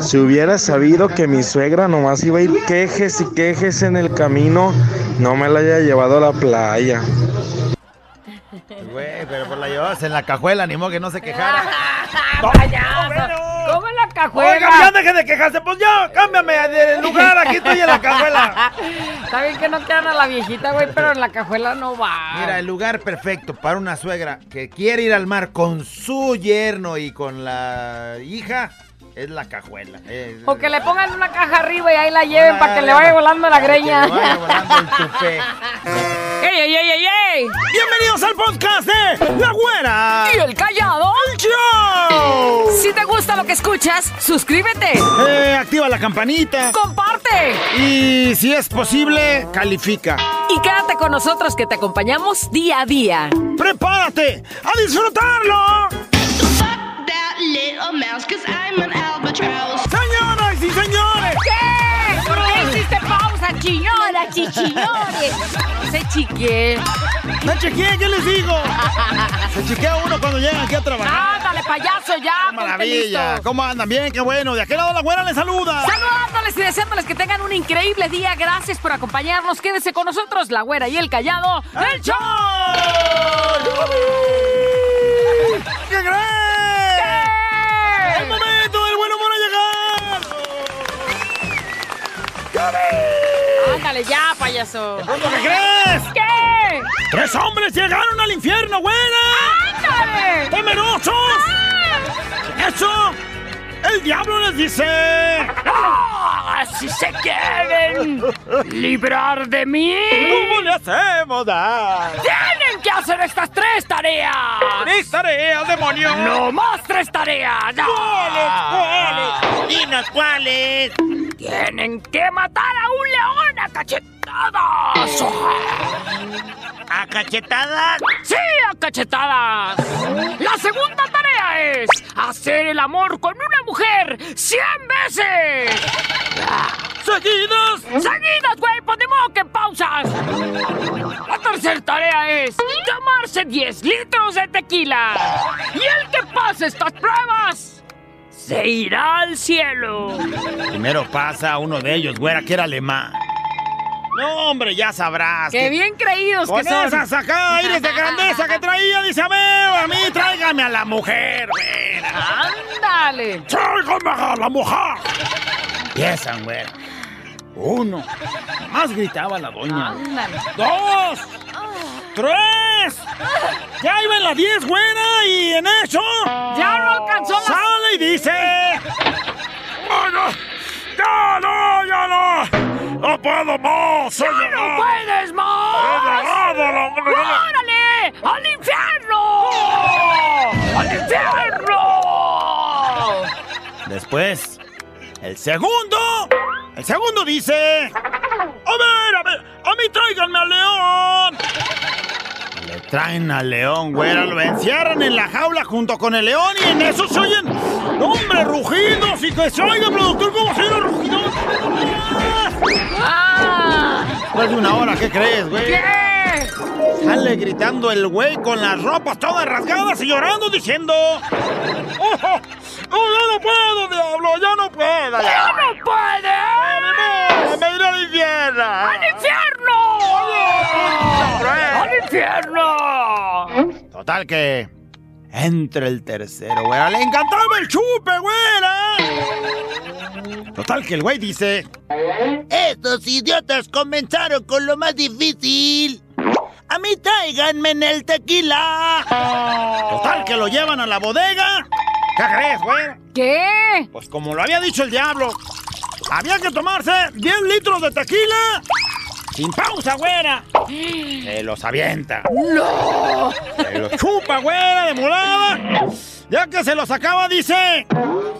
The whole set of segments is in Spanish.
Si hubiera sabido que mi suegra nomás iba a ir quejes y quejes en el camino, no me la haya llevado a la playa. Güey, pero por la llevabas en la cajuela, ni modo que no se quejara. ¡Payaso! ¿Cómo en la cajuela? Oiga, ya deje de quejarse, pues ya, cámbiame de lugar, aquí estoy en la cajuela. Está bien que no quieran a la viejita, güey, pero en la cajuela no va. Mira, el lugar perfecto para una suegra que quiere ir al mar con su yerno y con la hija es la cajuela. Es- O que le pongan una caja arriba y ahí la lleven para que le vaya volando la greña. Que le vaya volando el tupé. ¡Ey, ey, ey, ey, ey! Bienvenidos al podcast de La Güera. ¿Y el callado? ¡Show! Si te gusta lo que escuchas, suscríbete, Eh, activa la campanita comparte y si es posible, califica. y quédate con nosotros que te acompañamos día a día. ¡Prepárate a disfrutarlo! Fuck that little mouse, cause I'm an albatross. Señoras y señores, ¿Qué? ¿Por qué hiciste pausa, chiñora, chichiñores? Se chique. me chequeé, ¿qué les digo? Se chequea uno cuando llegan aquí a trabajar. Ándale, payaso, ya. Maravilla. ¿cómo andan? Bien, qué bueno. De aquel lado la güera les saluda. Saludándoles y deseándoles que tengan un increíble día. Gracias por acompañarnos. Quédese con nosotros, la güera y el callado. ¡El show! ¡Qué Ándale, ya, payaso. ¿Pronto qué crees? ¿Qué? ¡Tres hombres llegaron al infierno, güera! ¡Ándale! ¡Temerosos! ¡Eso! El diablo les dice... ¡Ah! Si se quieren librar de mí, ¿Cómo le hacemos, da? tienen que hacer estas tres tareas. ¡Tres tareas, demonio! No más tres tareas. ¿Cuáles? ¿Cuáles? Dinos cuáles. Tienen que matar a un león a cachetadas. ¿A cachetadas? ¡Sí, a cachetadas! La segunda tarea es hacer el amor con una mujer 100 veces. ¿Seguidos? Seguidas, güey, ponemos que pausas. La tercera tarea es tomarse 10 litros de tequila. Y el que pase estas pruebas se irá al cielo. Primero pasa uno de ellos, güera, que era alemán. No, hombre, ya sabrás. ¡Qué que bien creídos que son! esas acá aires de grandeza que traía, dice, a ver, a mí tráigame a la mujer, güera. ¡Ándale! ¡Tráigame a la mujer! Empiezan, güera. Uno. Más gritaba la doña. ¡Ándale! ¡Dos! ¡Tres! Ya iba en la diez, güera, y en eso... ¡Ya no alcanzó la... Sale y dice... ¡Bueno! ¡Ya no, ya no! ¡No puedo más! ¡Soy ¡Ya no puedes más! ¡He llegado a la- ¡Órale! ¡Al infierno! ¡Al infierno! Después, el segundo. El segundo dice. A ver, a ver, a mí tráiganme al león. Traen al león, güera, lo encierran en la jaula junto con el león y en eso se oyen, hombre, rugidos y que se oiga, productor, cómo se oyen rugidos. ¡Ah! Después de una hora, ¿qué crees, güey? ¿Qué? Sale gritando el güey con las ropas todas rasgadas y llorando diciendo... ¡Oh, oh, oh, ya no puedo, diablo! ¡Ya no puedo! ¡Ya no puede! ¡Me me iré al infierno! ¡Al infierno! ¡Al infierno! Total que... Entre el tercero, güera. ¡Le encantaba el chupe, güera! Total que el güey dice... Estos idiotas comenzaron con lo más difícil. A mí tráiganme en el tequila. Total que lo llevan a la bodega. ¿Qué crees, güey? ¿Qué? Pues como lo había dicho el diablo, había que tomarse 10 litros de tequila sin pausa, güera. Se los avienta. ¡No! Se los chupa, güera, de volada. Ya que se los acaba, dice...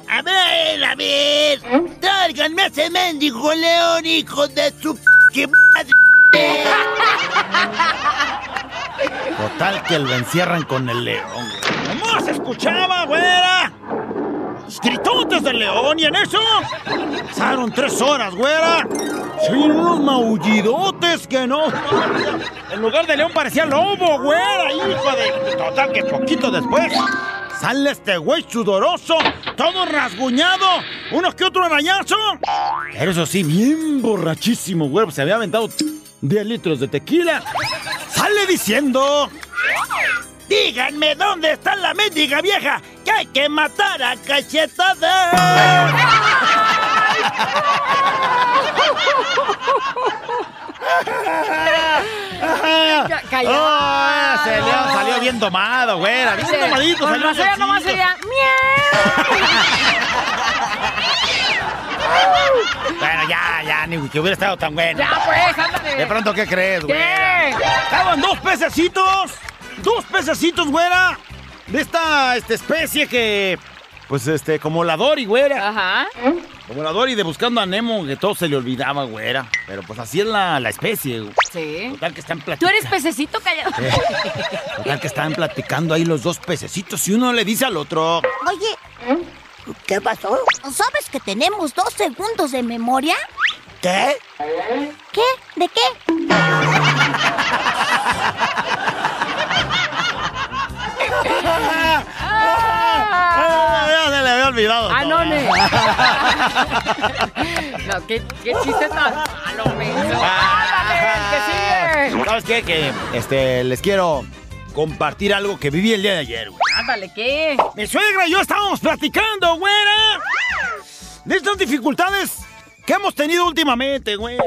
A ver, a ver. Tráiganme a ese mendigo león, hijo de su... p- madre. Total que lo encierran con el león, güey. Nomás escuchaba, güera. Gritotes del león y en eso pasaron tres horas, güera. Oyen unos maullidotes que no. En lugar de león parecía lobo, güera, hijo de. Total que poquito después Sale este güey sudoroso, todo rasguñado, unos que otro arañazo. Pero eso sí, bien borrachísimo, güey. Se había aventado 10 litros de tequila. Sale diciendo... Díganme dónde está la mendiga vieja que hay que matar a cachetada. Ca- callado. Oh, ese león salió bien domado, güera. Bien domadito. Con salió razón nomás sería. Bueno, ya, ya, ni que hubiera estado tan bueno. Ya, pues, ándale. De pronto, ¿qué crees, güey? ¿Qué? Estaban dos pececitos. Dos pececitos, güera. De esta este, especie que. Pues este, como la Dory, güera. Ajá. Como la Dory de buscando a Nemo, que todo se le olvidaba, güera. Pero pues así es la, la especie, güey. Sí. Total que están ¿Tú platicando. eres pececito callado? Total que estaban platicando ahí los dos pececitos y uno le dice al otro. Oye, ¿qué pasó? ¿Sabes que tenemos dos segundos de memoria? ¿Qué? ¿Qué? ¿De qué? Ah, se le había olvidado. Ah, todo, no, ¿qué, qué chiste tan malo, menso. Ah. Ándale, el que sigue. ¿Sabes qué? Que este, les quiero compartir algo que viví el día de ayer, güey. Ándale, ¿qué? Mi suegra y yo estábamos platicando, güera. De estas dificultades que hemos tenido últimamente, güera.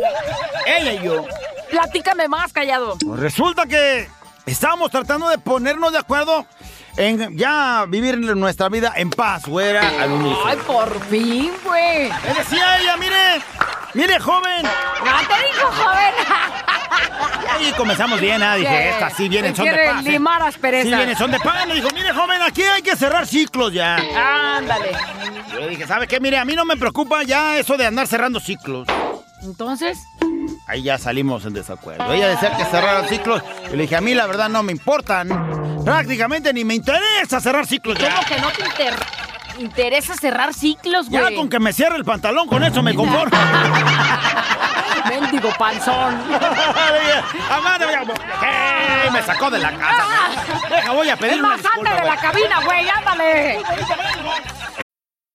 Ella y yo. Platícame más, callado. Pues resulta que estábamos tratando de ponernos de acuerdo en ya vivir nuestra vida en paz, güera, al unísono. Ay, por fin, güey. Me decía ella, mire, mire, joven. ¡Ah, te dijo, joven! Y comenzamos bien, ah, dije, ¿Qué? esta sí viene en son de paz. ¿eh? limar asperezas. Sí viene en son de paz. Me dijo, mire, joven, aquí hay que cerrar ciclos ya. Ándale. Yo le dije, ¿sabe qué? Mire, a mí no me preocupa ya eso de andar cerrando ciclos. Entonces, Ahí ya salimos en desacuerdo. Ella decía que cerrar ciclos. Yo le dije, a mí la verdad no me importan. Prácticamente ni me interesa cerrar ciclos ya. ¿cómo que no te inter- interesa cerrar ciclos, Ya güey? con que me cierre el pantalón, con eso me conformo. Mendigo panzón. Ya, ¿qué? Me sacó de la casa. Deja, voy a pedir una más, disculpa, de la cabina, güey, ándale.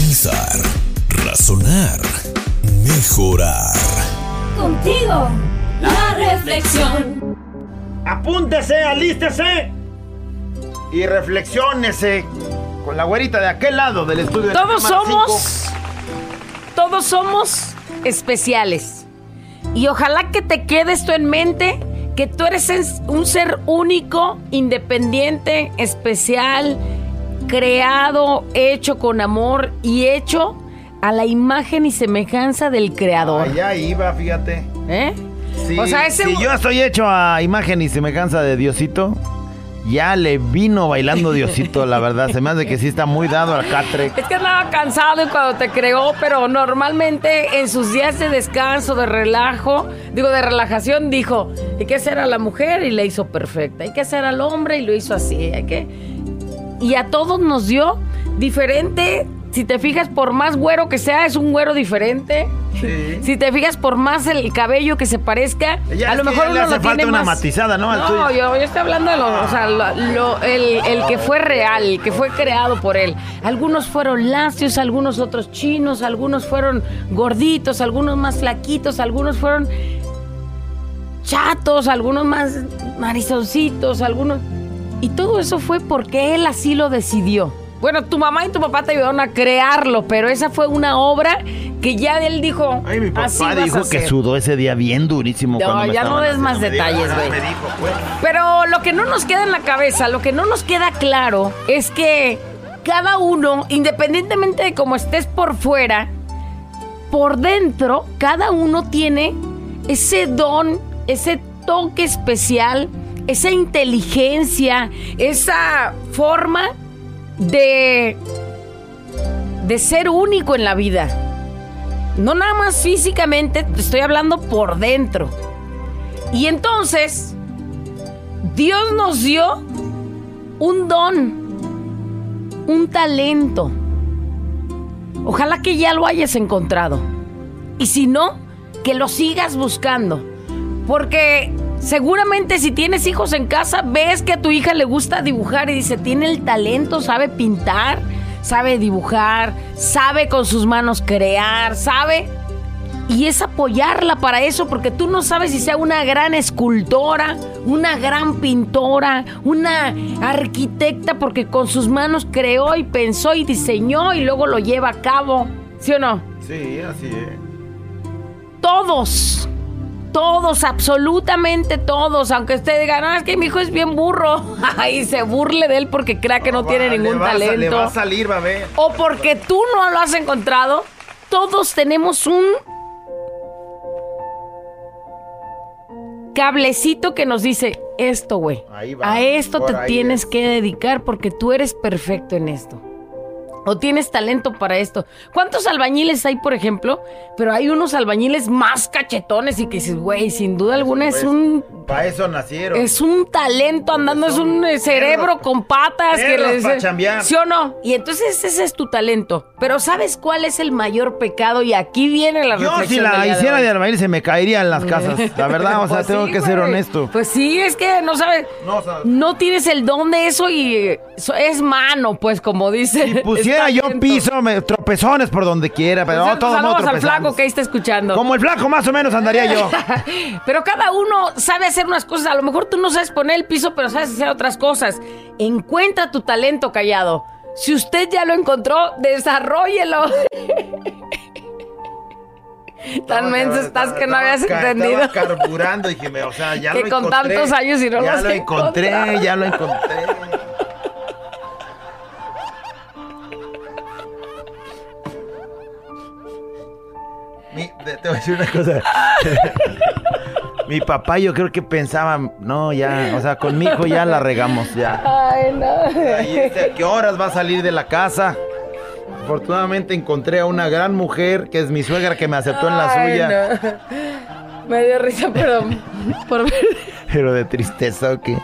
Pensar, razonar, mejorar. Contigo, la reflexión. Apúntese, alístese y reflexiónese con la güerita de aquel lado del estudio. de Todos somos. Todos somos especiales. Y ojalá que te quede esto en mente: que tú eres es- un ser único, independiente, especial, creado, hecho con amor y hecho a la imagen y semejanza del creador. Allá iba, fíjate. ¿Eh? Sí, O sea, ese- Si yo estoy hecho a imagen y semejanza de Diosito, ya le vino bailando Diosito, la verdad. Se me hace que sí está muy dado al catre. Es que andaba cansado cuando te creó, pero normalmente en sus días de descanso, de relajo, digo, de relajación, dijo, hay que hacer a la mujer y le hizo perfecta, hay que hacer al hombre y lo hizo así, hay que... Y a todos nos dio diferente, si te fijas, por más güero que sea, es un güero diferente. Si te fijas, por más el cabello que se parezca, Ya a lo mejor ya le uno hace lo falta tiene una más... matizada, ¿no? No, yo, yo estoy hablando de lo, o sea, lo- lo- el, el que fue real, el que fue creado por él. Algunos fueron lacios, algunos otros chinos, algunos fueron gorditos, algunos más flaquitos, algunos fueron chatos, algunos más narizoncitos, algunos... Y todo eso fue porque él así lo decidió. Bueno, tu mamá y tu papá te ayudaron a crearlo, pero esa fue una obra que ya él dijo. Ay, mi así papá a dijo que hacer". sudó ese día bien durísimo. No, cuando me ya no des más detalles, güey. Pues. Pero lo que no nos queda en la cabeza, lo que no nos queda claro es que cada uno, independientemente de cómo estés por fuera, por dentro, cada uno tiene ese don, ese toque especial esa inteligencia, esa forma de, de ser único en la vida. No nada más físicamente, te estoy hablando por dentro. Y entonces, Dios nos dio un don, un talento. Ojalá que ya lo hayas encontrado. Y si no, que lo sigas buscando. Porque seguramente si tienes hijos en casa, ves que a tu hija le gusta dibujar y dice, tiene el talento, sabe pintar, sabe dibujar, sabe con sus manos crear, sabe y es apoyarla para eso, porque tú no sabes si sea una gran escultora, una gran pintora, una arquitecta, porque con sus manos creó y pensó y diseñó y luego lo lleva a cabo. ¿Sí o no? Sí, así es. Todos, todos, absolutamente todos, aunque usted diga, no, es que mi hijo es bien burro, y se burle de él porque crea que no, tiene ningún le va talento. Le va a salir, va a ver. O porque tú no lo has encontrado, todos tenemos un cablecito que nos dice esto, güey. A esto te tienes es. que dedicar porque tú eres perfecto en esto. O tienes talento para esto. ¿Cuántos albañiles hay, por ejemplo? Pero hay unos albañiles más cachetones y que dices, güey, sin duda alguna es Pues, un Para eso nacieron. es un talento andando, es un cerebro con patas que les pa' chambear. ¿Sí o no? Y entonces ese es tu talento. Pero ¿sabes cuál es el mayor pecado? Y aquí viene la Yo reflexión. si la de hiciera hoy. de albañil se me caería en las casas. La verdad, o sea, Pues tengo sí, que ser honesto. Pues sí, es que no sabes. No, sea- No tienes el don de eso y es mano, pues, como dice. Si yo piso, me, tropezones por donde quiera, pero no cierto, todo saludos al flaco que ahí está escuchando. Como el flaco más o menos andaría yo. Pero cada uno sabe hacer unas cosas. A lo mejor tú no sabes poner el piso, pero sabes hacer otras cosas. Encuentra tu talento callado. Si usted ya lo encontró, desarrollelo. Tan menso estás que no habías entendido. Estaba carburando, dije, o sea, ya Que lo con encontré. tantos años y no lo Ya lo encontré, ya lo encontré. Mi- te, voy a decir una cosa. Mi papá yo creo que pensaba, no, ya, o sea, con mi hijo ya la regamos, ya. Ay, no. Este, ¿A qué horas va a salir de la casa? Afortunadamente encontré a una gran mujer que es mi suegra que me aceptó en la Ay, suya. no. Me dio risa, pero por ver, Pero de tristeza o qué?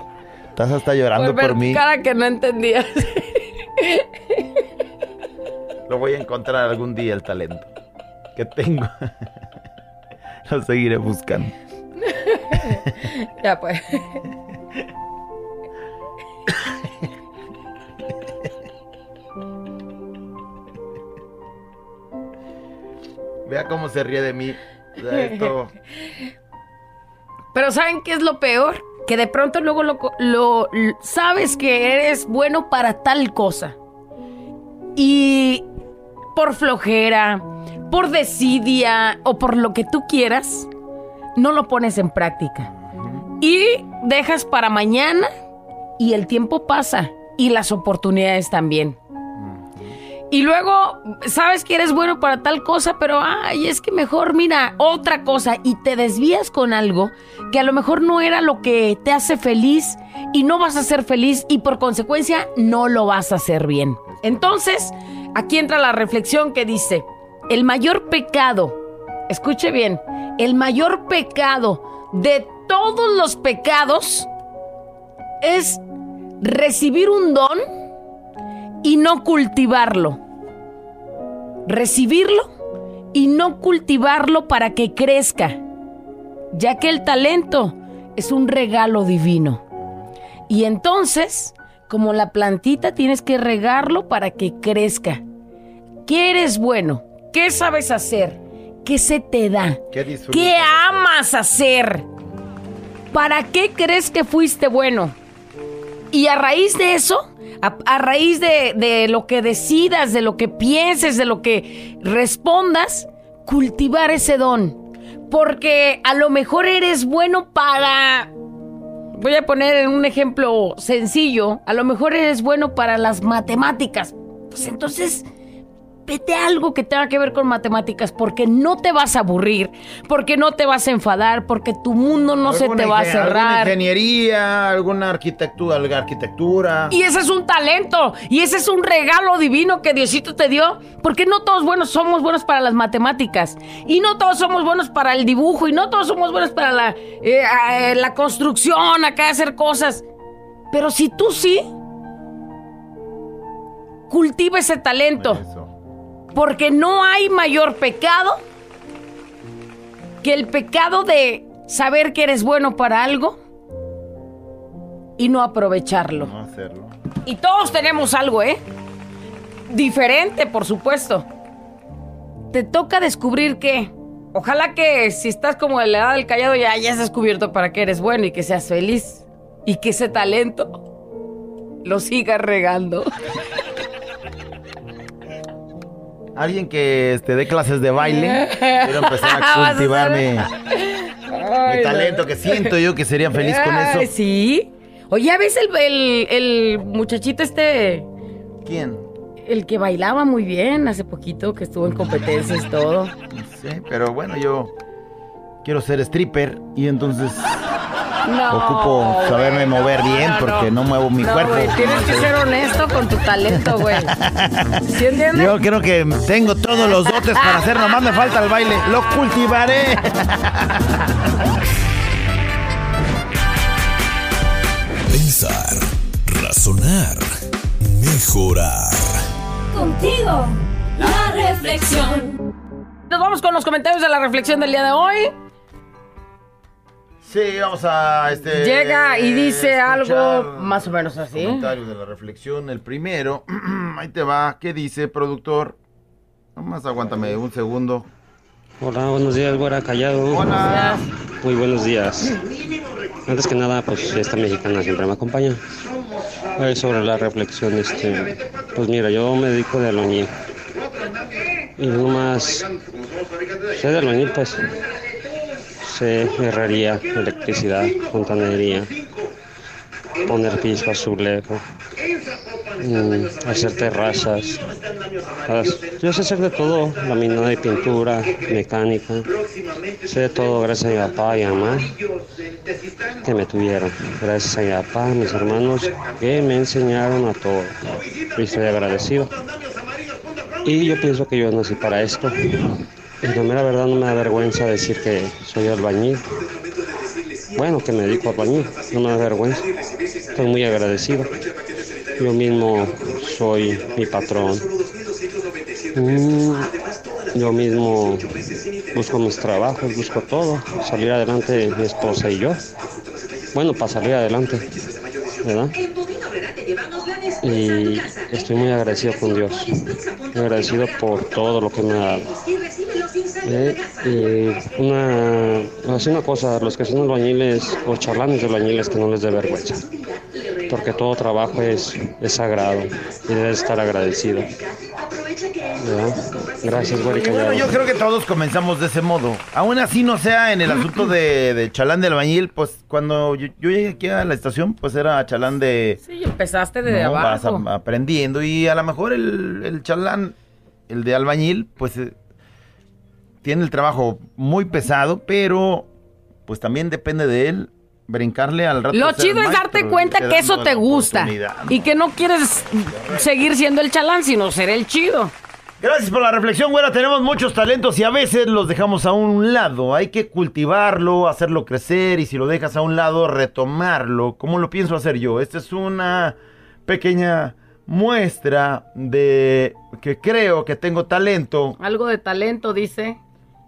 Estás hasta llorando por ver por mí. cara que no entendías. Lo voy a encontrar algún día el talento que tengo. Lo seguiré buscando. ya pues. Vea cómo se ríe de mí. O sea, esto- Pero ¿saben qué es lo peor? Que de pronto luego lo, lo- lo- sabes que eres bueno para tal cosa. Y por flojera, por desidia o por lo que tú quieras, no lo pones en práctica. Y dejas para mañana y el tiempo pasa y las oportunidades también. Y luego sabes que eres bueno para tal cosa, pero ay, es que mejor mira otra cosa y te desvías con algo que a lo mejor no era lo que te hace feliz y no vas a ser feliz y por consecuencia no lo vas a hacer bien. Entonces, aquí entra la reflexión que dice, el mayor pecado, escuche bien, el mayor pecado de todos los pecados es recibir un don y no cultivarlo. Recibirlo y no cultivarlo para que crezca, ya que el talento es un regalo divino. Y entonces, como la plantita, tienes que regarlo para que crezca. ¿Qué eres bueno? ¿Qué sabes hacer? ¿Qué se te da? ¿Qué disfrutas? ¿Qué amas hacer? ¿Para qué crees que fuiste bueno? Y a raíz de eso, a, a raíz de, de lo que decidas, de lo que pienses, de lo que respondas, cultivar ese don. Porque a lo mejor eres bueno para... Voy a poner un ejemplo sencillo. A lo mejor eres bueno para las matemáticas. Pues entonces, vete a algo que tenga que ver con matemáticas porque no te vas a aburrir, porque no te vas a enfadar, porque tu mundo no se te va a ingen- Alguna cerrar. ingeniería, alguna arquitectura, alguna arquitectura. Y ese es un talento, y ese es un regalo divino que Diosito te dio, porque no todos buenos somos buenos para las matemáticas, y no todos somos buenos para el dibujo, y no todos somos buenos para la, eh, eh, la construcción, acá hacer cosas. Pero si tú sí, cultiva ese talento, porque no hay mayor pecado que el pecado de saber que eres bueno para algo y no aprovecharlo. No hacerlo. Y todos tenemos algo, ¿eh? Diferente, por supuesto. Te toca descubrir que. Ojalá que si estás como en la edad del callado ya hayas descubierto para qué eres bueno y que seas feliz. Y que ese talento lo sigas regando. Alguien que este, dé clases de baile. Quiero empezar a a cultivar ser- mi, Ay, mi talento que siento yo que sería feliz con eso. Sí. Oye, ¿ya ves el, el, el muchachito este? ¿Quién? El que bailaba muy bien hace poquito, que estuvo en competencias y todo. No sé, pero bueno, yo quiero ser stripper y entonces No, ocupo saberme güey, mover no, bien no, porque no. no, muevo mi No, cuerpo. güey, tienes que ser honesto con tu talento, güey. ¿Sí entiendes? Yo creo que tengo todos los dotes para hacer, nomás me falta el baile. Lo cultivaré. Pensar, razonar, mejorar. Contigo, la reflexión. Nos vamos con los comentarios de la reflexión del día de hoy. Sí, vamos a este. Llega y dice algo más o menos así. Comentarios de la reflexión. El primero, ahí te va. ¿Qué dice, productor? Nomás aguántame un segundo. Hola, buenos días, güera callado. Hola. Muy buenos días. Antes que nada, pues esta mexicana siempre me acompaña. Sobre la reflexión, este, pues mira, yo me dedico de albañil. Y no más, sé de albañil, pues, sé herrería, electricidad, fontanería, poner piso, azulejo, mm, hacer terrazas. As- Yo sé hacer de todo, laminado y pintura, mecánica. Sé de todo gracias a mi papá y a mamá que me tuvieron. Gracias a mi papá, a mis hermanos que me enseñaron a todo. Y estoy agradecido. Y yo pienso que yo nací para esto. Y la mera verdad no me da vergüenza decir que soy albañil. Bueno, que me dedico a albañil, no me da vergüenza. Estoy muy agradecido. Yo mismo soy mi patrón. Mm, Yo mismo busco mis trabajos, busco todo, salir adelante mi esposa y yo. Bueno, para salir adelante, ¿verdad? Y estoy muy agradecido con Dios, agradecido por todo lo que me ha dado. Eh, y una, así una cosa, los que son albañiles o charlanes de albañiles que no les dé vergüenza, porque todo trabajo es, es sagrado y debes estar agradecido. ¿verdad? Gracias, güey. Y bueno, yo creo que todos comenzamos de ese modo. Aún así no sea en el asunto de, de chalán de albañil, pues cuando yo, yo llegué aquí a la estación, pues era chalán de... Sí, empezaste de No, vas abajo. a- aprendiendo y a lo mejor el, el chalán, el de albañil, pues eh, tiene el trabajo muy pesado, pero pues también depende de él brincarle al rato. Lo chido es darte cuenta que eso te gusta y que no quieres seguir siendo el chalán, sino ser el chido. Gracias por la reflexión, güera. Tenemos muchos talentos y a veces los dejamos a un lado. Hay que cultivarlo, hacerlo crecer y si lo dejas a un lado, retomarlo. ¿Cómo lo pienso hacer yo? Esta es una pequeña muestra de que creo que tengo talento. Algo de talento, dice.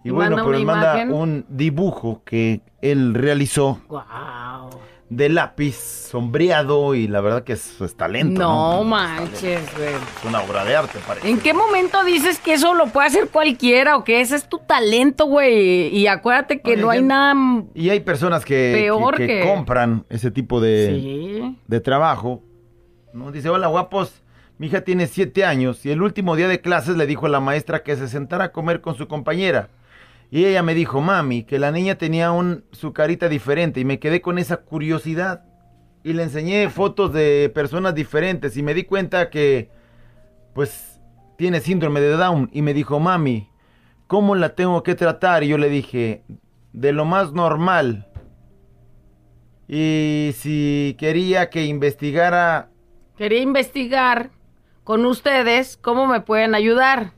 Y bueno, pues una manda imagen. un dibujo que él realizó Guau. de lápiz sombreado y la verdad que eso es talento. No No, manches, güey. Es una obra de arte, parece. ¿En qué momento dices que eso lo puede hacer cualquiera o que ese es tu talento, güey? Y acuérdate que Oye, no hay nada... Y hay personas que, Peor que- que que- compran ese tipo de, Sí. de trabajo. ¿no? Dice, hola guapos, mi hija tiene siete años y el último día de clases le dijo a la maestra que se sentara a comer con su compañera. Y ella me dijo, mami, que la niña tenía un, su carita diferente y me quedé con esa curiosidad. Y le enseñé fotos de personas diferentes y me di cuenta que, pues, tiene síndrome de Down y me dijo, mami, ¿cómo la tengo que tratar? Y yo le dije, de lo más normal. Y si quería que investigara... Quería investigar con ustedes cómo me pueden ayudar.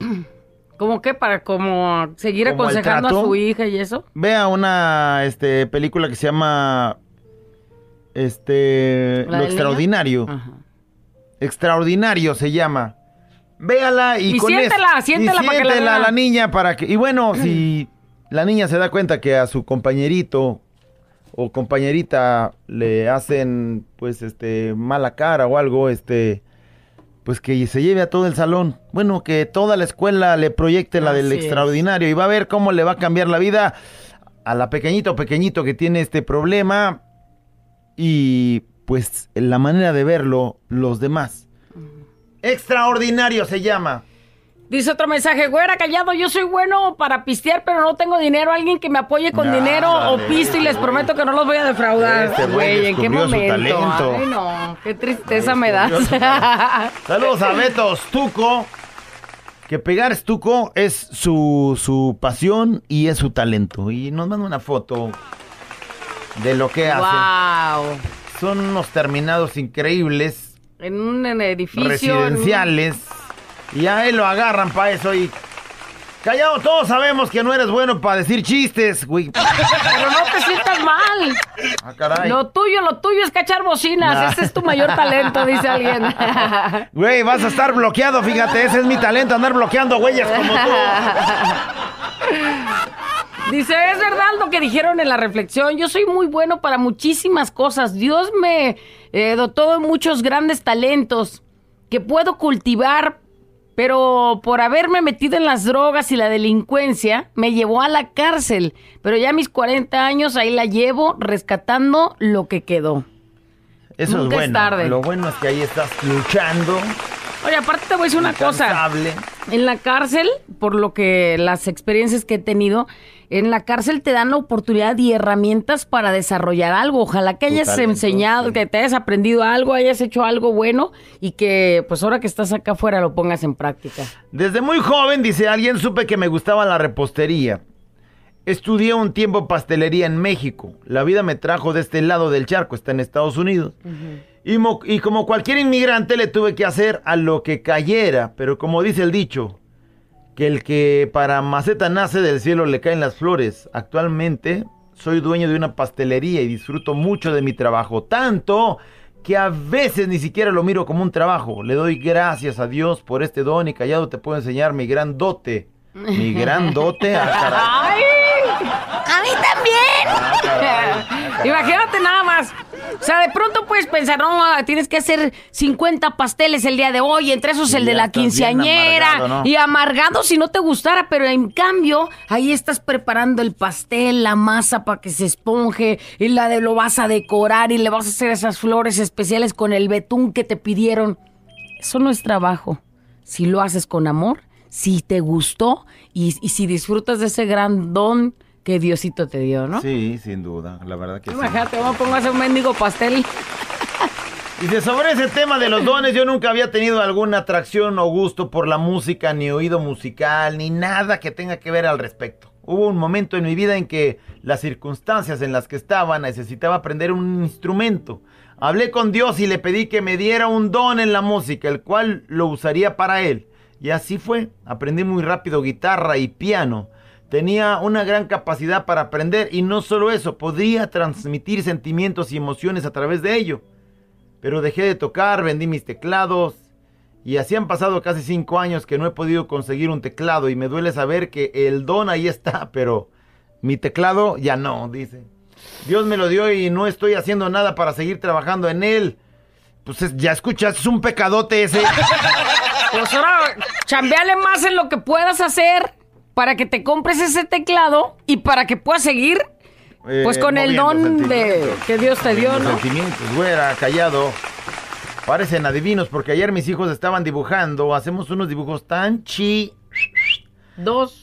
¿Cómo qué? Para como seguir ¿Como el aconsejando a su hija y eso. Vea una este, película que se llama... Este... ¿La Lo extraordinario. Extraordinario se llama. Véala y, Y con siéntela, eso- siéntela y para que la la niña para que... Y bueno, si la niña se da cuenta que a su compañerito o compañerita le hacen pues este mala cara o algo, este pues que se lleve a todo el salón. Bueno, que toda la escuela le proyecte la del es. extraordinario y va a ver cómo le va a cambiar la vida a la pequeñita o pequeñito que tiene este problema y pues la manera de verlo los demás. Extraordinario se llama. Dice otro mensaje, güera, callado, yo soy bueno para pistear, pero no tengo dinero. Alguien que me apoye con dinero o pisto y les prometo que no los voy a defraudar. Este güey ¿en qué momento? Ay, no, qué tristeza me das. Saludos a Beto Stuco. Que pegar estuco es su, su pasión y es su talento. Y nos manda una foto de lo que hace. wow. Son unos terminados increíbles, En un en edificio. residenciales. Y a él lo agarran para eso y... Callado, todos sabemos que no eres bueno para decir chistes, güey. Pero no te sientas mal. Ah, caray. Lo tuyo, lo tuyo es cachar bocinas. Nah. Ese es tu mayor talento, dice alguien. Güey, vas a estar bloqueado, fíjate, ese es mi talento, andar bloqueando güeyes como tú. Dice, es verdad lo que dijeron en la reflexión. Yo soy muy bueno para muchísimas cosas. Dios me eh, dotó de muchos grandes talentos que puedo cultivar, pero por haberme metido en las drogas y la delincuencia, me llevó a la cárcel. Pero ya a mis 40 años ahí la llevo rescatando lo que quedó. Eso Nunca es es bueno. tarde. Lo bueno es que ahí estás luchando. Oye, aparte te voy a decir una cosa. incansable. En la cárcel, por lo que las experiencias que he tenido, en la cárcel te dan la oportunidad y herramientas para desarrollar algo. Ojalá que hayas talento, enseñado, que te hayas aprendido algo, hayas hecho algo bueno y que pues ahora que estás acá afuera lo pongas en práctica. Desde muy joven, dice alguien, supe que me gustaba la repostería. Estudié un tiempo pastelería en México. La vida me trajo de este lado del charco, está en Estados Unidos. Y, mo- y como cualquier inmigrante le tuve que hacer a lo que cayera, pero como dice el dicho, que el que para maceta nace del cielo le caen las flores. Actualmente soy dueño de una pastelería y disfruto mucho de mi trabajo, tanto que a veces ni siquiera lo miro como un trabajo. Le doy gracias a Dios por este don y callado te puedo enseñar mi gran dote. Mi gran dote. ah. ¡Ay! A mí también. Imagínate nada más. O sea, de pronto puedes pensar, no, tienes que hacer 50 pasteles el día de hoy, entre esos el de la quinceañera. amargado, ¿no? Y amargado si no te gustara, pero en cambio, ahí estás preparando el pastel, la masa para que se esponje, y la de lo vas a decorar y le vas a hacer esas flores especiales con el betún que te pidieron. Eso no es trabajo. Si lo haces con amor, si te gustó y, y si disfrutas de ese gran don que Diosito te dio, ¿no? Sí, sin duda, la verdad que sí. Imagínate, vamos a pongo a hacer un mendigo pastel. Dice, sobre ese tema de los dones, yo nunca había tenido alguna atracción o gusto por la música, ni oído musical, ni nada que tenga que ver al respecto. Hubo un momento en mi vida en que las circunstancias en las que estaba necesitaba aprender un instrumento. Hablé con Dios y le pedí que me diera un don en la música, el cual lo usaría para Él. Y así fue. Aprendí muy rápido guitarra y piano. Tenía una gran capacidad para aprender y no solo eso, podía transmitir sentimientos y emociones a través de ello. Pero dejé de tocar, vendí mis teclados y así han pasado casi cinco años que no he podido conseguir un teclado y me duele saber que el don ahí está, pero mi teclado ya no, dice. Dios me lo dio y no estoy haciendo nada para seguir trabajando en él. Pues es- ya escuchas, es un pecadote ese. Pues ahora, chambeale más en lo que puedas hacer para que te compres ese teclado y para que puedas seguir, pues Eh, con el don de que Dios te dio, ¿no? Sentimientos, güera, callado. Parecen adivinos porque ayer mis hijos estaban dibujando. Hacemos unos dibujos tan chi. Dos.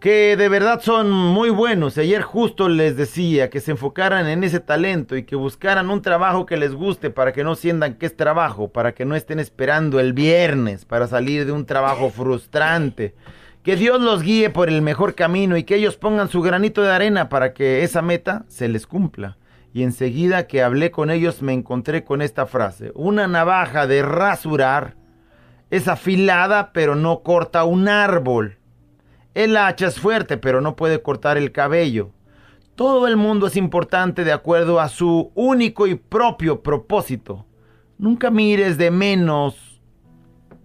Que de verdad son muy buenos. Ayer justo les decía que se enfocaran en ese talento y que buscaran un trabajo que les guste para que no sientan que es trabajo, para que no estén esperando el viernes para salir de un trabajo frustrante. Que Dios los guíe por el mejor camino y que ellos pongan su granito de arena para que esa meta se les cumpla. Y enseguida que hablé con ellos me encontré con esta frase. Una navaja de rasurar es afilada pero no corta un árbol. El hacha es fuerte, pero no puede cortar el cabello. Todo el mundo es importante de acuerdo a su único y propio propósito. Nunca mires de menos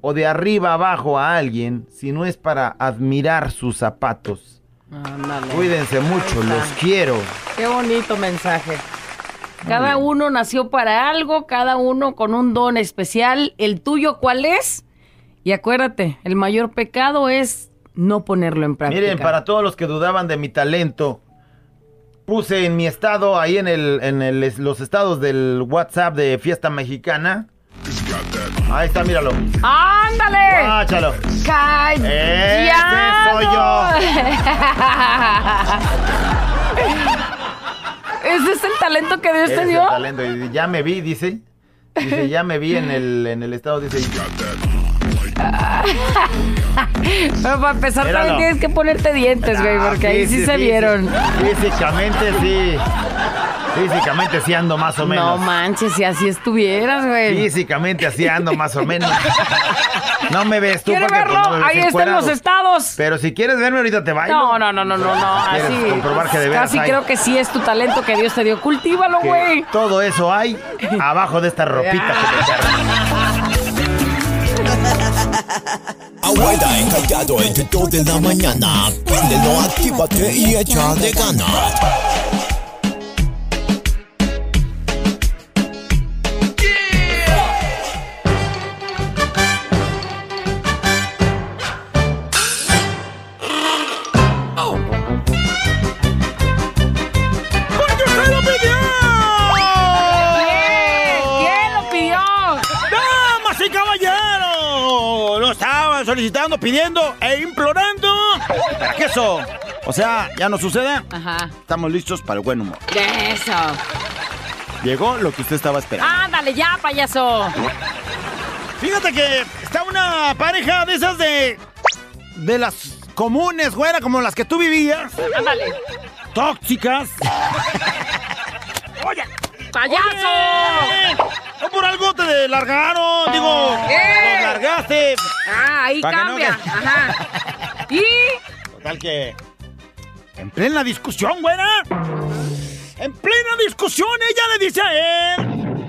o de arriba abajo a alguien si no es para admirar sus zapatos. Cuídense mucho, los quiero. Qué bonito mensaje. Cada uno nació para algo, cada uno con un don especial. ¿El tuyo cuál es? Y acuérdate, el mayor pecado es no ponerlo en práctica. Miren, para todos los que dudaban de mi talento, puse en mi estado, ahí en, el, en el- los estados del WhatsApp de Fiesta Mexicana. Ahí está, míralo. ¡Ándale! Guáchalo. ¡Cállate! Ese soy ¿Ese es el talento que Dios te es dio? el talento. Y ya me vi, dice. Dice, ya me vi en el, en el estado, dice. Pero para empezar Míralo. también tienes que ponerte dientes, güey, porque ahí sí, se vieron. Físicamente sí. Físicamente sí ando más o menos. No manches, si así estuvieras, güey. Físicamente así ando más o menos. No me ves tú ¿Quiere porque pues, verlo? no me ves Ahí está en encuerado. los estados. Pero si quieres verme ahorita te bailo. No, no, no, no, no, no. ¿Quieres Así. comprobar que de veras Casi hay? creo que sí es tu talento que Dios te dio. Cultívalo, güey. Todo eso hay abajo de esta ropita que te. Abuela encallado entre 2 de la mañana. Préndelo, actívate y échale ganas. Solicitando, pidiendo e implorando para que eso, o sea, ya no suceda. Ajá. Estamos listos para el buen humor. Eso. Llegó lo que usted estaba esperando. Ándale ya, payaso. Fíjate que está una pareja de esas de. de las comunes, güera, como las que tú vivías. Ándale. Tóxicas. Oye. ¡Payaso! Oye, No por algo te largaron, digo. ¡Eh! Los largaste. Ah, ahí Pa' no cambia. Ajá. Y. Total que. En plena discusión, güera. En plena discusión, ella le dice a él.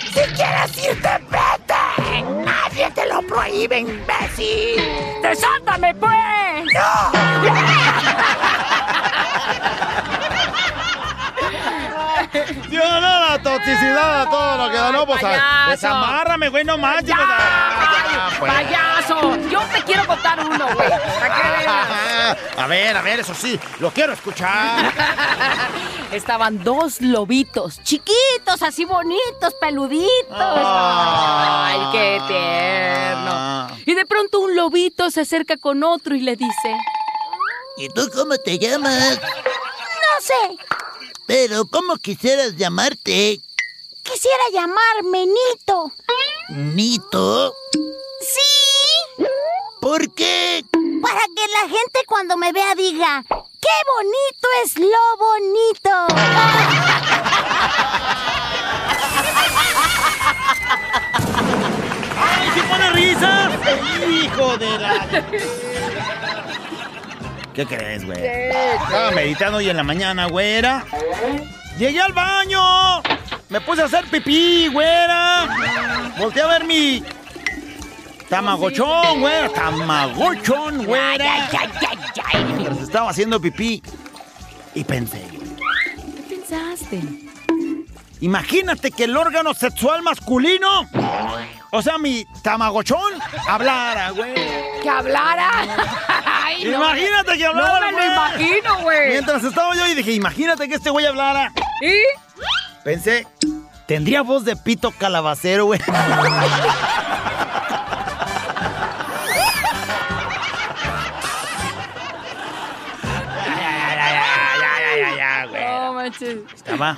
Si quieres irte, vete. Nadie te lo prohíbe, imbécil. ¡Desátame, pues! Dios, toxicidad, todo lo que da, no, pues a- desamárrame, güey, no manches. ¡Ya! pues, ah, pues. ¡Payaso! Yo te quiero contar uno, güey. ¿Para qué veas? A ver, a ver, eso sí, lo quiero escuchar. Estaban dos lobitos, chiquitos, así bonitos, peluditos. Ah. ¡Ay, qué tierno! Y de pronto un lobito se acerca con otro y le dice... ¿Y tú cómo te llamas? No sé. Pero ¿cómo quisieras llamarte? Quisiera llamarme Nito. ¿Nito? Sí. ¿Por qué? Para que la gente cuando me vea diga, ¡qué bonito es lo bonito! ¡Ay, sí pone risa! ¡Hijo de la... ¿Qué crees, güey? Estaba meditando hoy en la mañana, güera. Llegué al baño. Me puse a hacer pipí, güera. Volteé a ver mi... Tamagochón, güera. Tamagochón, güera. Mientras estaba haciendo pipí. Y pensé, ¿Qué pensaste? imagínate que el órgano sexual masculino, o sea, mi tamagochón hablara, güey. ¿Que hablara? Ay, no, imagínate que hablara. No me güey. lo imagino, güey. Mientras estaba yo y dije, imagínate que este güey hablara. ¿Y? Pensé, tendría voz de pito calabacero, güey. ya, ya, ya, ya, ya, ya, ya, güey. No manches. Estaba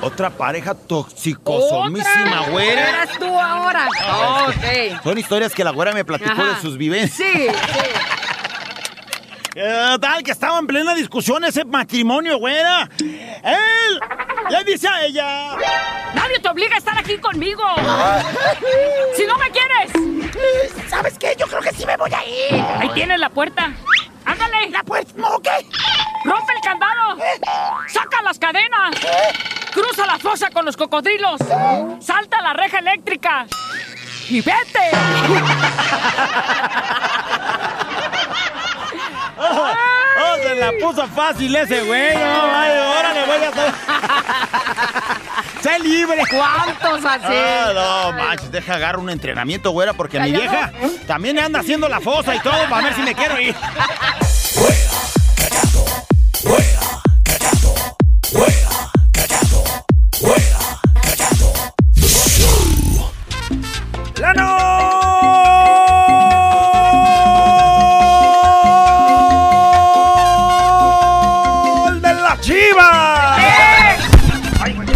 otra pareja toxicosomísima, ¿Otra? güera. Eras tú ahora. Oh, ok. Son historias que la güera me platicó Ajá. de sus vivencias. Sí, sí. Eh, tal que estaba en plena discusión ese matrimonio, güera. Él le dice a ella. Nadie te obliga a estar aquí conmigo. Si no me quieres. ¿Sabes qué? Yo creo que sí me voy a ir. Ahí tienes la puerta. Ándale. La puerta, ¿no qué? Rompe el candado. Saca las cadenas. Cruza la fosa con los cocodrilos. Salta la reja eléctrica. Y vete. Oh, oh, se la puso fácil ese güey. No, vale, órale, voy a hacer. ¡Sé libre! ¿Cuántos así? Ah, no, manches, deja agarrar un entrenamiento, güera, porque mi vieja también anda haciendo la fosa y todo para ver si me quiero ir. ¡La gol de la chiva! ¡Ay, güey!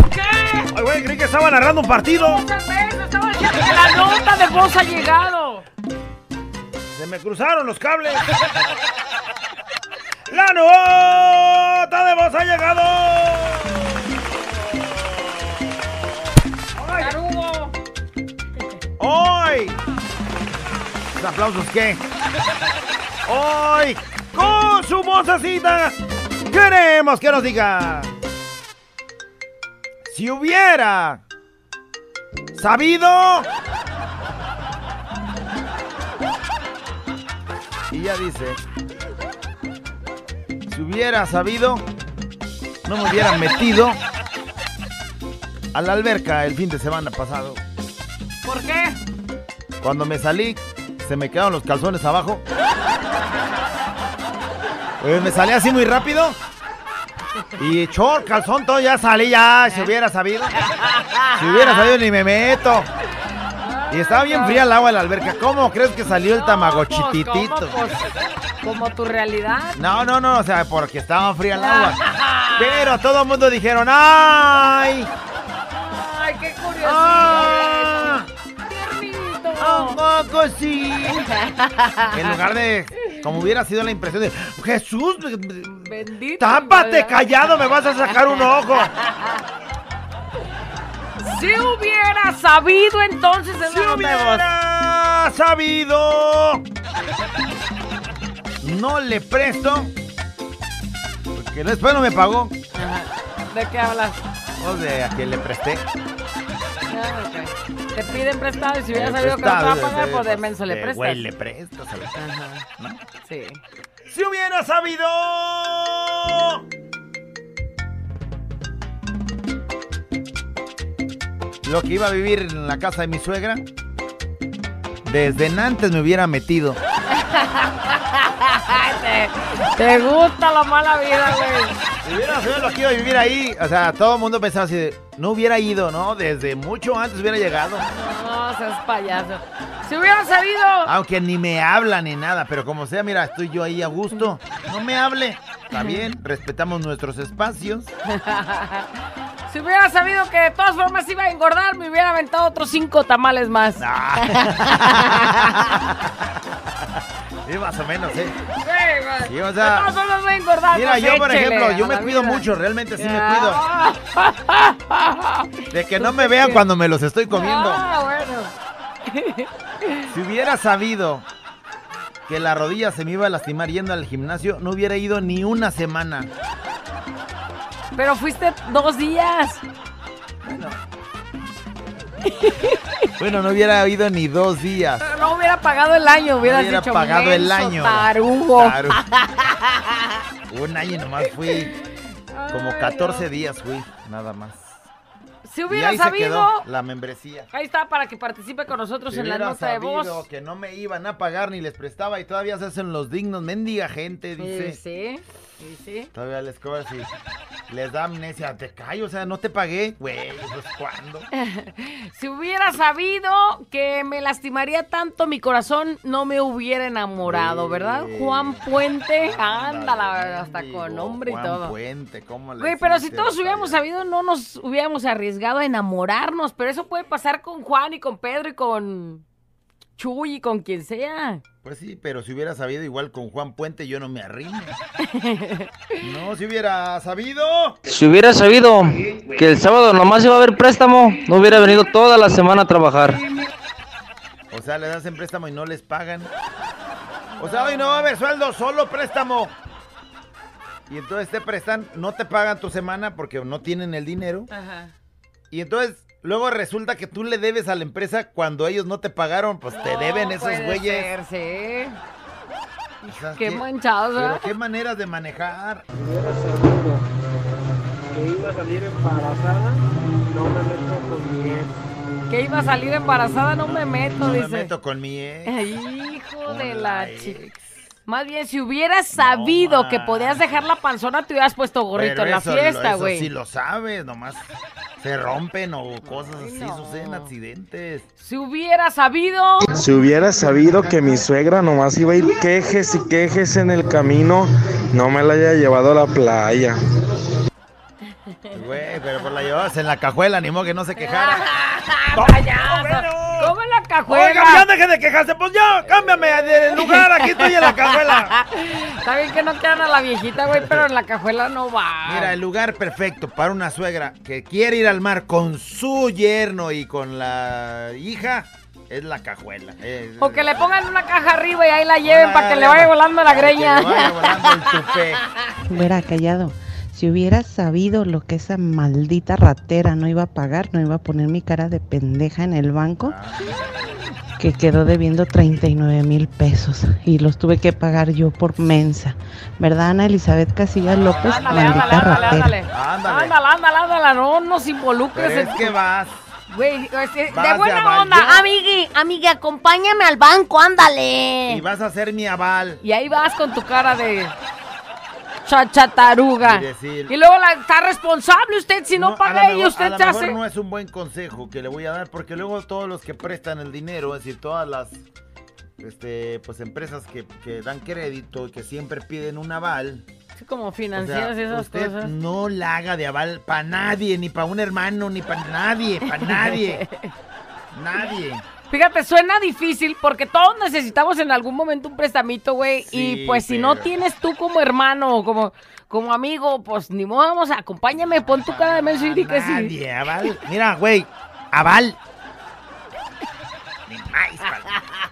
¡Ay, güey! Creí que estaba narrando un partido. La nota de voz ha llegado. Se me cruzaron los cables. ¡La nota de voz ha llegado! ¡Hoy! ¿Los aplausos qué? ¡Hoy! ¡Con su vocecita! ¡Queremos que nos diga! Si hubiera sabido. Y ya dice. Si hubiera sabido, no me hubiera metido a la alberca el fin de semana pasado. ¿Por qué? Cuando me salí, se me quedaron los calzones abajo. Eh, me salí así muy rápido. Y el calzón todo, ya salí ya, si hubiera sabido. Si hubiera sabido ni me meto. Y estaba bien fría el agua de la alberca. ¿Cómo crees que salió el tamagochititito? ¿Cómo, pues, como tu realidad. No, no, no, o sea, porque estaba fría el agua. Pero todo el mundo dijeron, ¡ay! Ay, qué curioso. ¡Ah! Tiernito. ¿A poco sí? En lugar de, como hubiera sido la impresión de, Jesús, Bendito. tápate callado, me vas a sacar un ojo. Si hubiera sabido entonces es Si la voz. hubiera sabido, no le presto, porque después no me pagó. ¿De qué hablas? O de a quien le presté. Ah, ok. Te piden prestado y si hubiera Eh, sabido que no te va a pagar, pues de pues, menso le prestas. Güey, le prestas. ¿sabes? Ajá. ¿No? Sí. Si hubiera sabido. Lo que iba a vivir en la casa de mi suegra. Desde antes me hubiera metido. te, te gusta la mala vida, güey. Si hubiera sabido lo que iba a vivir ahí, o sea, todo el mundo pensaba así, de, no hubiera ido, ¿no? Desde mucho antes hubiera llegado. No, seas payaso. Si hubiera sabido. Aunque ni me habla ni nada, pero como sea, mira, estoy yo ahí a gusto. No me hable. Está bien, respetamos nuestros espacios. Si hubiera sabido que de todas formas iba a engordar, me hubiera aventado otros cinco tamales más. Sí, más o menos, ¿eh? Sí, o sea, formas voy a engordar. Mira, pues yo por ejemplo, yo me cuido vida. mucho, realmente sí me Ah. cuido. De que no me vean cuando me los estoy comiendo. Ah, bueno. Si hubiera sabido que la rodilla se me iba a lastimar yendo al gimnasio, no hubiera ido ni una semana. Pero fuiste dos días. Bueno, no hubiera ido ni dos días. Pero no hubiera pagado el año, hubieras hubiera dicho pagado el año. Tarugo. Taru- Un año nomás fui. Como 14 días fui, nada más. Si Y hubiera se sabido. quedó la membresía. Ahí está para que participe con nosotros Si en la nota de voz. sabido que no me iban a pagar ni les prestaba y todavía se hacen los dignos, mendiga gente, dice. Sí, sí. Sí, sí. Todavía les cobras y, Les da amnesia, te callo, o sea, no te pagué. Güey, pues ¿cuándo? Si hubiera sabido que me lastimaría tanto mi corazón, no me hubiera enamorado, ¿verdad? Juan Puente, ándala, hasta con nombre y Juan todo. Puente, ¿cómo le Güey, pero si todos hubiéramos sabido, no nos hubiéramos arriesgado a enamorarnos. Pero eso puede pasar con Juan y con Pedro y con Chuy y con quien sea. Pues sí, pero si hubiera sabido igual con Juan Puente, yo no me arrimo. no, si hubiera sabido. Si hubiera sabido que el sábado nomás iba a haber préstamo, no hubiera venido toda la semana a trabajar. O sea, les hacen préstamo y no les pagan. O sea, hoy no va a haber sueldo, solo préstamo. Y entonces te prestan, no te pagan tu semana porque no tienen el dinero. Ajá. Y entonces luego resulta que tú le debes a la empresa cuando ellos no te pagaron, pues te deben esos güeyes. ser, sí. O sea, Qué manchados, Pero ¿verdad? qué maneras de manejar. que iba a salir embarazada, no me meto con mi ex. Que iba a salir embarazada, no me meto, No me dice. meto con mi ex. Hijo de la la chica. Más bien, si hubieras sabido que podías dejar la panzona, te hubieras puesto gorrito Pero en la eso- fiesta, eso güey. sí lo sabes, nomás se rompen o cosas así, suceden accidentes. Si hubiera sabido. Si hubiera sabido que mi suegra nomás iba a ir quejes y quejes en el camino, no me la haya llevado a la playa. Güey, pero por la llevabas en la cajuela, ni modo que no se quejara. ¡Payaso! ¿Cómo cajuela? Oiga, ya deje de quejarse, pues ya, cámbiame de lugar, aquí estoy en la cajuela. Está bien que no quedan a la viejita, güey, pero en la cajuela no va. Mira, el lugar perfecto para una suegra que quiere ir al mar con su yerno y con la hija es la cajuela. Eh, O que le pongan una caja arriba y ahí la lleven para que le vaya volando la para que le greña. vaya volando el tupé. Hubiera callado. Si hubiera sabido lo que esa maldita ratera no iba a pagar, no iba a poner mi cara de pendeja en el banco, que quedó debiendo 39 mil pesos y los tuve que pagar yo por mensa. ¿Verdad, Ana Elizabeth Casillas López? Ándale, maldita ándale, ándale, ratera. ándale. Ándale. Ándale, ándale, ándale, no nos involucres. Pero en- es que vas. Güey, Vas de buena onda, amigui, amiga, acompáñame al banco, ándale. Y vas a ser mi aval. Y ahí vas con tu cara de chachataruga. Y decir- Y luego la, está responsable usted si no, paga y usted a lo se mejor hace. no es un buen consejo que le voy a dar porque luego todos los que prestan el dinero, es decir, todas las este, pues empresas que, que dan crédito y que siempre piden un aval. Sí, como o sea, financieras y esas usted cosas. no la haga de aval para nadie, ni para un hermano, ni para nadie, para nadie. nadie. Fíjate, suena difícil porque todos necesitamos en algún momento un prestamito, güey. Sí, y pues si no tienes tú como hermano o como, como amigo, pues ni modo, vamos, acompáñame, pon tu cara de menso y di que sí. Nadie, aval. Mira, güey, aval. Ni más,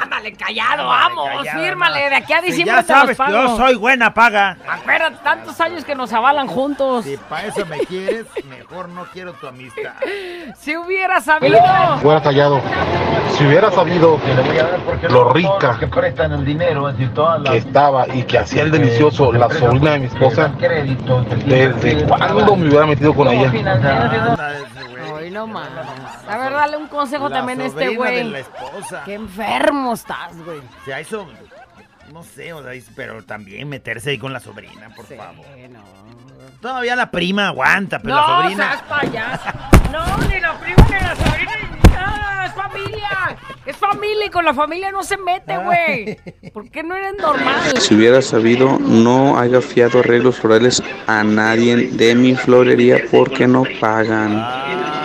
Ándale, callado, Ándale, vamos, callado, fírmale, no. de aquí a Si diciembre ya te los pago. yo soy buena paga. Acuérdate, tantos años que nos avalan juntos. Si para eso me quieres, mejor no quiero tu amistad. Si hubiera sabido. Hubiera callado. Si hubiera sabido lo rica que prestan el dinero, es decir, todas que estaba y que hacía el delicioso la sobrina de mi esposa, ¿desde cuándo me hubiera metido con ella? Ay, no más. A ver, dale un consejo La también a este güey. la esposa. Qué enfermo estás, güey. O sea, eso, no sé, o sea, pero también meterse ahí con la sobrina, por favor. Todavía la prima aguanta, pero la no, sobrina... seas payaso. No, ni la prima ni la sobrina. Es familia. Es familia y con la familia no se mete, güey. ¿Por qué no eres normal? Si hubiera sabido, no haya fiado arreglos florales a nadie de mi florería porque no pagan. Mientras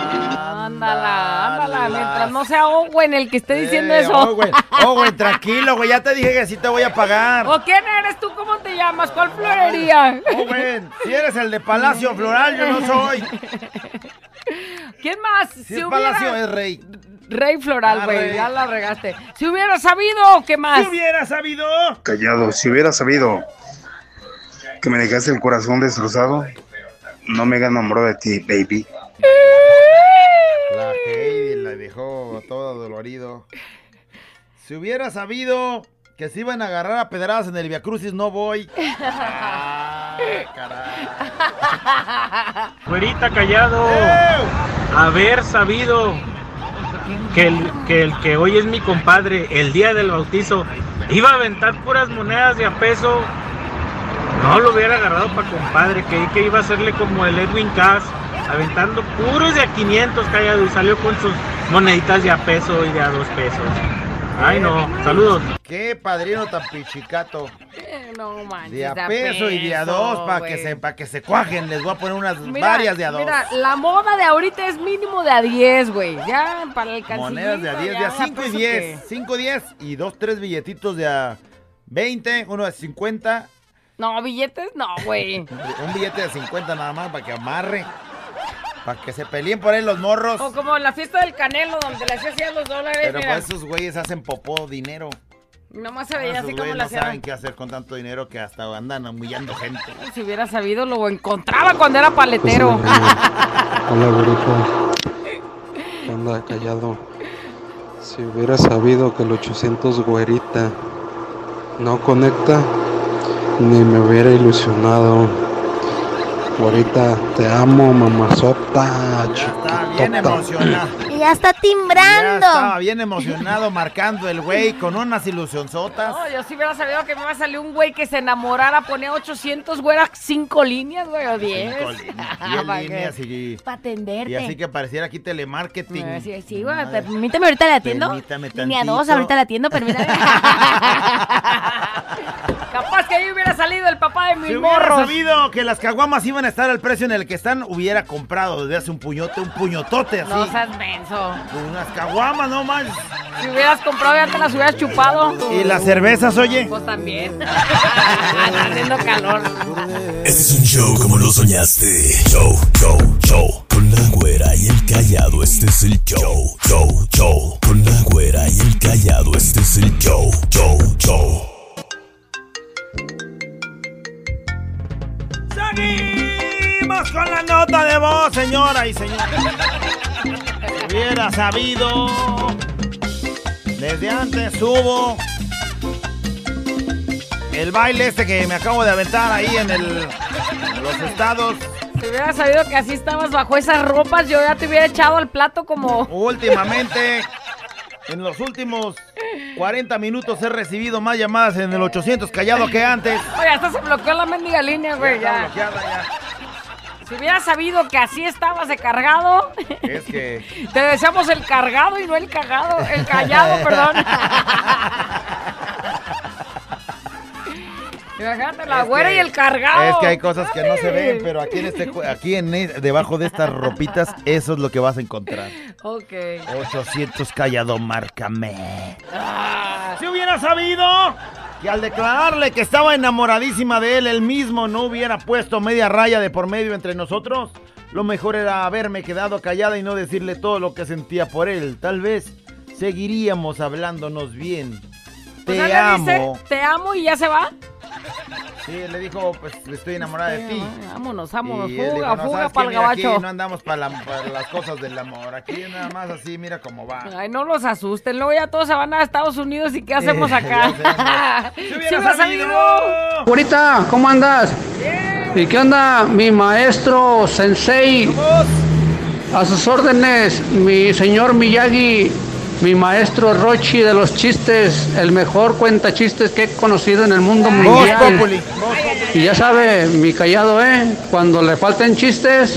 no sea Owen el que esté diciendo Eh, eso. Oh, güey, oh, güey, tranquilo, güey, ya te dije que sí te voy a pagar. ¿O quién eres tú? ¿Cómo te llamas? ¿Cuál florería? Güey, si eres el de Palacio Floral, yo no soy. ¿Quién más? Si es Palacio, es Rey. Rey Floral, Ah, güey. Ya la regaste. Si hubiera sabido, ¿qué más? Si hubiera sabido. Callado, si hubiera sabido que me dejaste el corazón destrozado, no me enamoró de ti, baby. La Heidi la dejó todo dolorido. Si hubiera sabido que se iban a agarrar a pedradas en el Via Crucis, no voy. Ah, Güerita callado. Haber sabido que el, que el que hoy es mi compadre, el día del bautizo, iba a aventar puras monedas de a peso. No lo hubiera agarrado para compadre, que, que iba a hacerle como el Edwin Cass, aventando puros de a 500 callado y salió con sus moneditas de a peso y de a dos pesos. Ay no, saludos. Qué padrino tan pichicato. Eh, No manches. De a de peso y de a dos para que se para que se cuajen. Les voy a poner unas Mira, varias de a dos. Mira, la moda de ahorita es mínimo de a 10, güey. Ya para el calcillito. Monedas de a 10, de a ya, 5 y pues, 10. 5 y 10 y dos, tres billetitos de a 20, uno de 50. ¿qué? No, billetes, no, güey. Un billete de 50 nada más para que amarre. Para que se peleen por ahí los morros. O como en la fiesta del Canelo, donde le hacían los dólares. Pero mira. pues esos güeyes hacen popó dinero. Nomás se veía así como la no saben qué hacer con tanto dinero que hasta andan humillando gente. Si hubiera sabido, lo encontraba cuando era paletero. Hola, güerito. ¿Qué onda, callado? Si hubiera sabido que el 800 güerita no conecta, ni me hubiera ilusionado. Güerita, te amo, mamazota, Bien chiquitota. emocionado. Y ya está Ya timbrando. estaba bien emocionado marcando el güey con unas ilusionzotas. No, yo si hubiera sabido que me iba a salir un güey que se enamorara, ponía 800, güey, 5 líneas, güey, o 10. Cinco líneas, diez líneas y, Para atenderte. y así que pareciera aquí telemarketing. Eh, Sí, sí, güey, permíteme ahorita le atiendo. Permítame Línea tantito. 2, ahorita le atiendo, permítame. Capaz que ahí hubiera salido el papá de mis Si hubiera morros. sabido que las caguamas iban a estar al precio en el que están, hubiera comprado desde hace un puñote, un puñotote así. No seas menso. Unas caguamas, no más. Si hubieras comprado ya te las hubieras chupado. ¿Y las cervezas, oye? Pues también. Está haciendo calor. Este es un show como lo soñaste. Show, show, show. Con la güera y el callado, este es el show. Show, show. Con la güera y el callado, este es el show. Show, show. Con la nota de voz, señora y señor. Hubiera sabido. Desde antes hubo. El baile este que me acabo de aventar ahí en el. en los estados. Si hubiera sabido que así estabas bajo esas ropas, yo ya te hubiera echado al plato como. Últimamente, en los últimos 40 minutos he recibido más llamadas en el 800 callado que antes. Oye, hasta se bloqueó la mendiga línea, güey, Ya ya. Si hubiera sabido que así estabas de cargado, Es que. te deseamos el cargado y no el cagado. El callado, perdón. Imagínate la Es güera que- y el cargado. Es que hay cosas que no se ven, pero aquí en este aquí en e- debajo de estas ropitas, eso es lo que vas a encontrar. Ok. 800 callado, márcame. Si hubiera sabido que al declararle que estaba enamoradísima de él, él mismo no hubiera puesto media raya de por medio entre nosotros, lo mejor era haberme quedado callada y no decirle todo lo que sentía por él. Tal vez seguiríamos hablándonos bien. O Te amo. dice, te amo y ya se va. Sí, le dijo, pues estoy enamorada de ti. Vámonos, vámonos. Y Fuga, dijo, "No, fuga para el Mira, aquí gabacho. no andamos para las cosas del amor. Aquí nada más así, mira cómo va. Ay, no los asusten. Luego ya todos se van a Estados Unidos y ¿qué hacemos acá? Si hubiera. Ahorita, ¿cómo andas? ¿Y qué onda, mi maestro Sensei? A sus órdenes, mi señor Miyagi, mi maestro Rochi de los chistes, el mejor cuenta chistes que he conocido en el mundo mundial. Y ya sabe, mi callado, ¿eh? Cuando le falten chistes,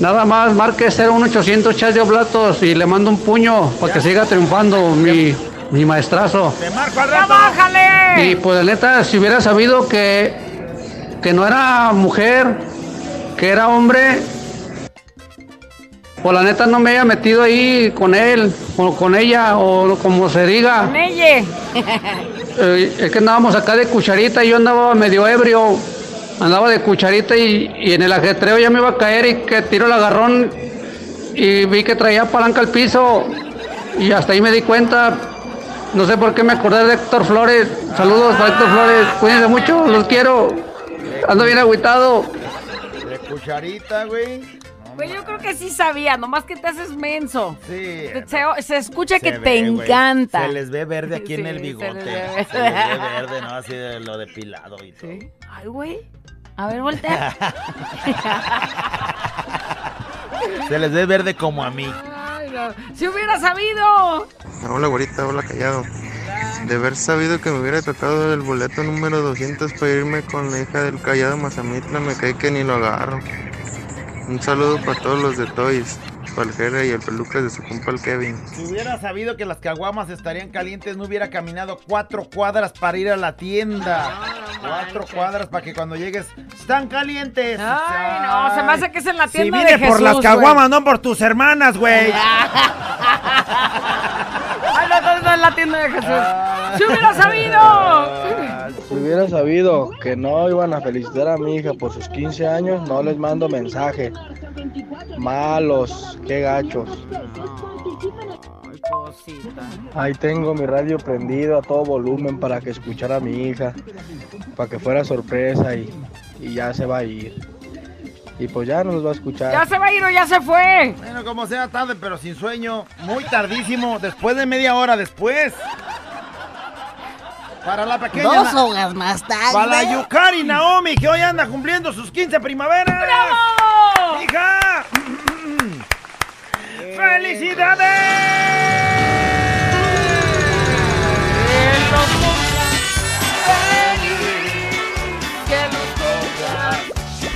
nada más marque 01800 chas de oblatos y le mando un puño para que siga triunfando mi, mi maestrazo. Y pues la neta, si hubiera sabido que, que no era mujer, que era hombre, pues la neta no me había metido ahí con él, o con ella, o como se diga. Con ella. Eh, es que andábamos acá de cucharita y yo andaba medio ebrio. Andaba de cucharita y, y en el ajetreo ya me iba a caer y que tiro el agarrón y vi que traía palanca al piso y hasta ahí me di cuenta. No sé por qué me acordé de Héctor Flores. Saludos para Héctor Flores. Cuídense mucho, los quiero. Ando bien agüitado. De cucharita, güey. Güey, yo creo que sí sabía, nomás que te haces menso. Sí. Se, se escucha que te güey. encanta. Se les ve verde aquí en Sí, el se bigote. les Se les verde. ve verde, ¿no? Así de lo depilado y todo. Ay, güey. A ver, voltea. Se les ve verde como a mí. Ay, no. Si hubiera sabido. Hola, güerita, hola, callado. De haber sabido que me hubiera tocado el boleto número 200 para irme con la hija del callado Mazamitla, me cae que ni lo agarro. Un saludo para todos los de Toys, para el Jera y el pelucas de su compa el Kevin. Si hubiera sabido que las caguamas estarían calientes, no hubiera caminado cuatro cuadras para ir a la tienda. Cuatro cuadras para que cuando llegues, están calientes. Ay, no, se me hace que es en la Si tienda vine de Jesús, por las caguamas, no por tus hermanas, güey. Ay, no, no, no, es la tienda de Jesús. ¡Si hubiera sabido! Si hubiera sabido que no iban a felicitar a mi hija por sus 15 años, no les mando mensaje. Malos, qué gachos. Ay, cosita. Ahí tengo mi radio prendido a todo volumen para que escuchara a mi hija, para que fuera sorpresa y, y ya se va a ir. Y pues ya no nos va a escuchar. Ya se va a ir o ya se fue. Bueno, como sea tarde, pero sin sueño. Muy tardísimo, después de media hora después. Para la pequeña. Dos horas más tarde. Para la Yukari Naomi, que hoy anda cumpliendo sus 15 primaveras. ¡Bravo! ¡Hija! ¡Feliz!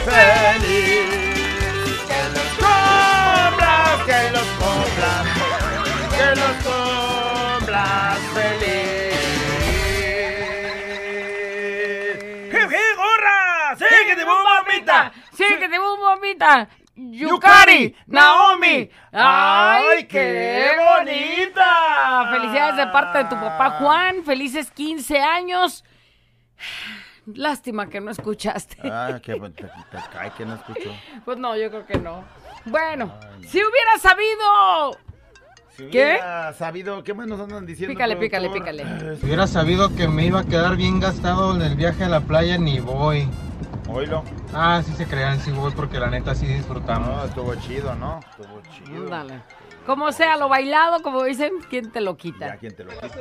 ¡Que bombita! ¡Síguete, bombita! Yukari, Naomi. ¡Ay, qué bonita! Felicidades de parte de tu papá Juan. Felices 15 años. Lástima que no escuchaste. Ah, que te, te cae que no escuchó. Pues no, yo creo que no. Bueno, si hubiera sabido. Si ¿Qué? hubiera sabido, ¿qué más nos andan diciendo? Pícale, pícale, pícale. Si hubiera sabido que me iba a quedar bien gastado en el viaje a la playa, ni voy. Ah, sí se crean, sí voy porque la neta sí disfrutamos. No, estuvo chido, ¿no? Estuvo chido. Dale. Como sea, lo bailado, como dicen, ¿quién te lo quita? ¿Quién te lo quita?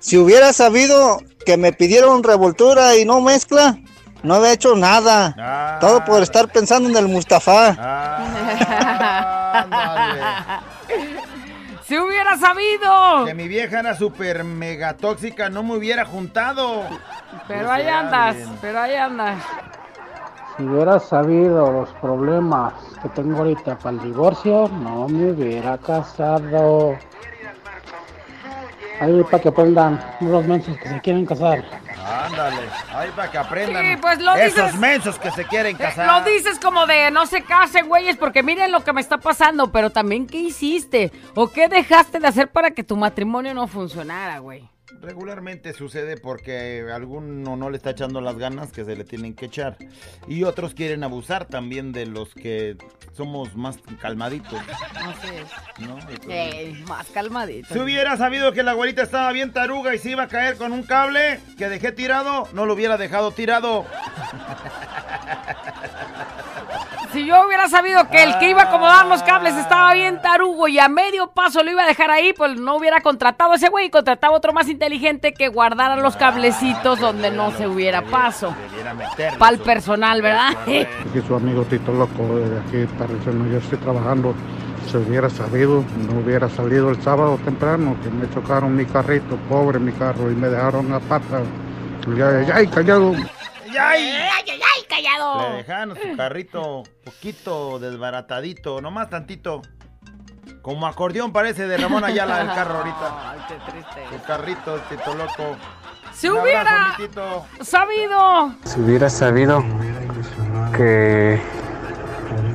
Si hubiera sabido que me pidieron revoltura y no mezcla, no había hecho nada. Ah. Todo por estar pensando en el Mustafa. Si hubiera sabido. Que mi vieja era súper mega tóxica, no me hubiera juntado. Pero ahí andas, pero ahí andas. Si hubiera sabido los problemas que tengo ahorita para el divorcio, no me hubiera casado. Ahí para que aprendan los mensos que se quieren casar. Ándale, ahí para que aprendan. Sí, pues lo Esos dices- mensos que se quieren Eh, casar. Lo dices como de no se casen, güeyes, porque miren lo que me está pasando, pero también qué hiciste o qué dejaste de hacer para que tu matrimonio no funcionara, güey. Regularmente sucede porque alguno no le está echando las ganas que se le tienen que echar. Y otros quieren abusar también de los que somos más calmaditos. Así es. ¿no? Entonces, Eh, más calmadito. Si hubiera sabido que la abuelita estaba bien taruga y se iba a caer con un cable que dejé tirado, no lo hubiera dejado tirado. Si yo hubiera sabido que el que iba a acomodar los cables estaba bien tarugo y a medio paso lo iba a dejar ahí, pues no hubiera contratado a ese güey y contrataba otro más inteligente que guardara los cablecitos donde no se hubiera paso. Para el personal, ¿verdad? Aquí su amigo Tito Loco, de aquí para el yo estoy trabajando. Si hubiera sabido, no hubiera salido el sábado temprano, que me chocaron mi carrito, pobre mi carro, y me dejaron la pata. Ya, ya, ya, callado. ¡Ay! ¡Ay, ay, ay, callado! Le dejaron su carrito poquito desbaratadito, nomás tantito. Como acordeón parece de Ramón Ayala el carro ahorita. Ay, qué triste. El carrito, Tito Loco. Si Un hubiera abrazo, sabido. Si hubiera sabido que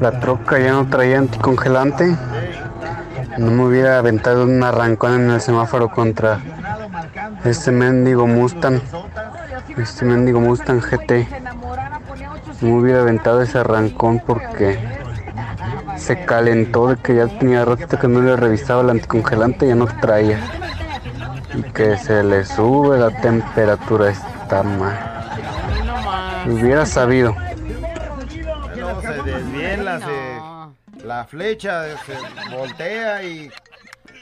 la troca ya no traía anticongelante, no me hubiera aventado un arrancón en el semáforo contra este mendigo Mustang, este mendigo Mustang GT. No me hubiera aventado ese arrancón porque se calentó de que ya tenía ratito que no le revisaba el anticongelante, ya no traía. Y que se le sube la temperatura a esta mal. Hubiera sabido. Luego se desviela, se- la flecha se voltea y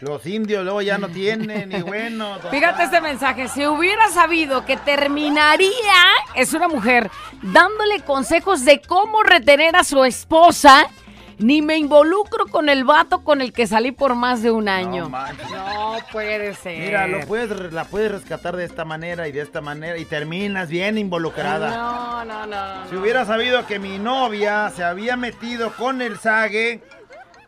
los indios luego ya no tienen y bueno. Fíjate este mensaje, si hubiera sabido que terminaría, es una mujer, dándole consejos de cómo retener a su esposa, Ni me involucro con el vato con el que salí por más de un año. No, puede ser. Mira, lo puedes, la puedes rescatar de esta manera y de esta manera y terminas bien involucrada. No, no, no. Si hubiera sabido que mi novia se había metido con el sague,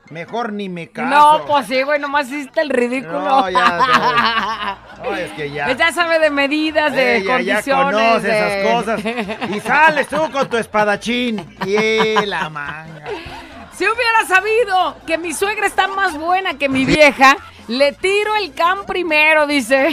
mejor ni me caso. No, pues sí, güey, nomás hiciste el ridículo. No, ya. No, es que ya. Pues ya sabe de medidas, de Ella ya condiciones. conoce de- esas cosas. Y sales tú con tu espadachín. Y la manga. Si hubiera sabido que mi suegra está más buena que mi vieja, le tiro el can primero, dice.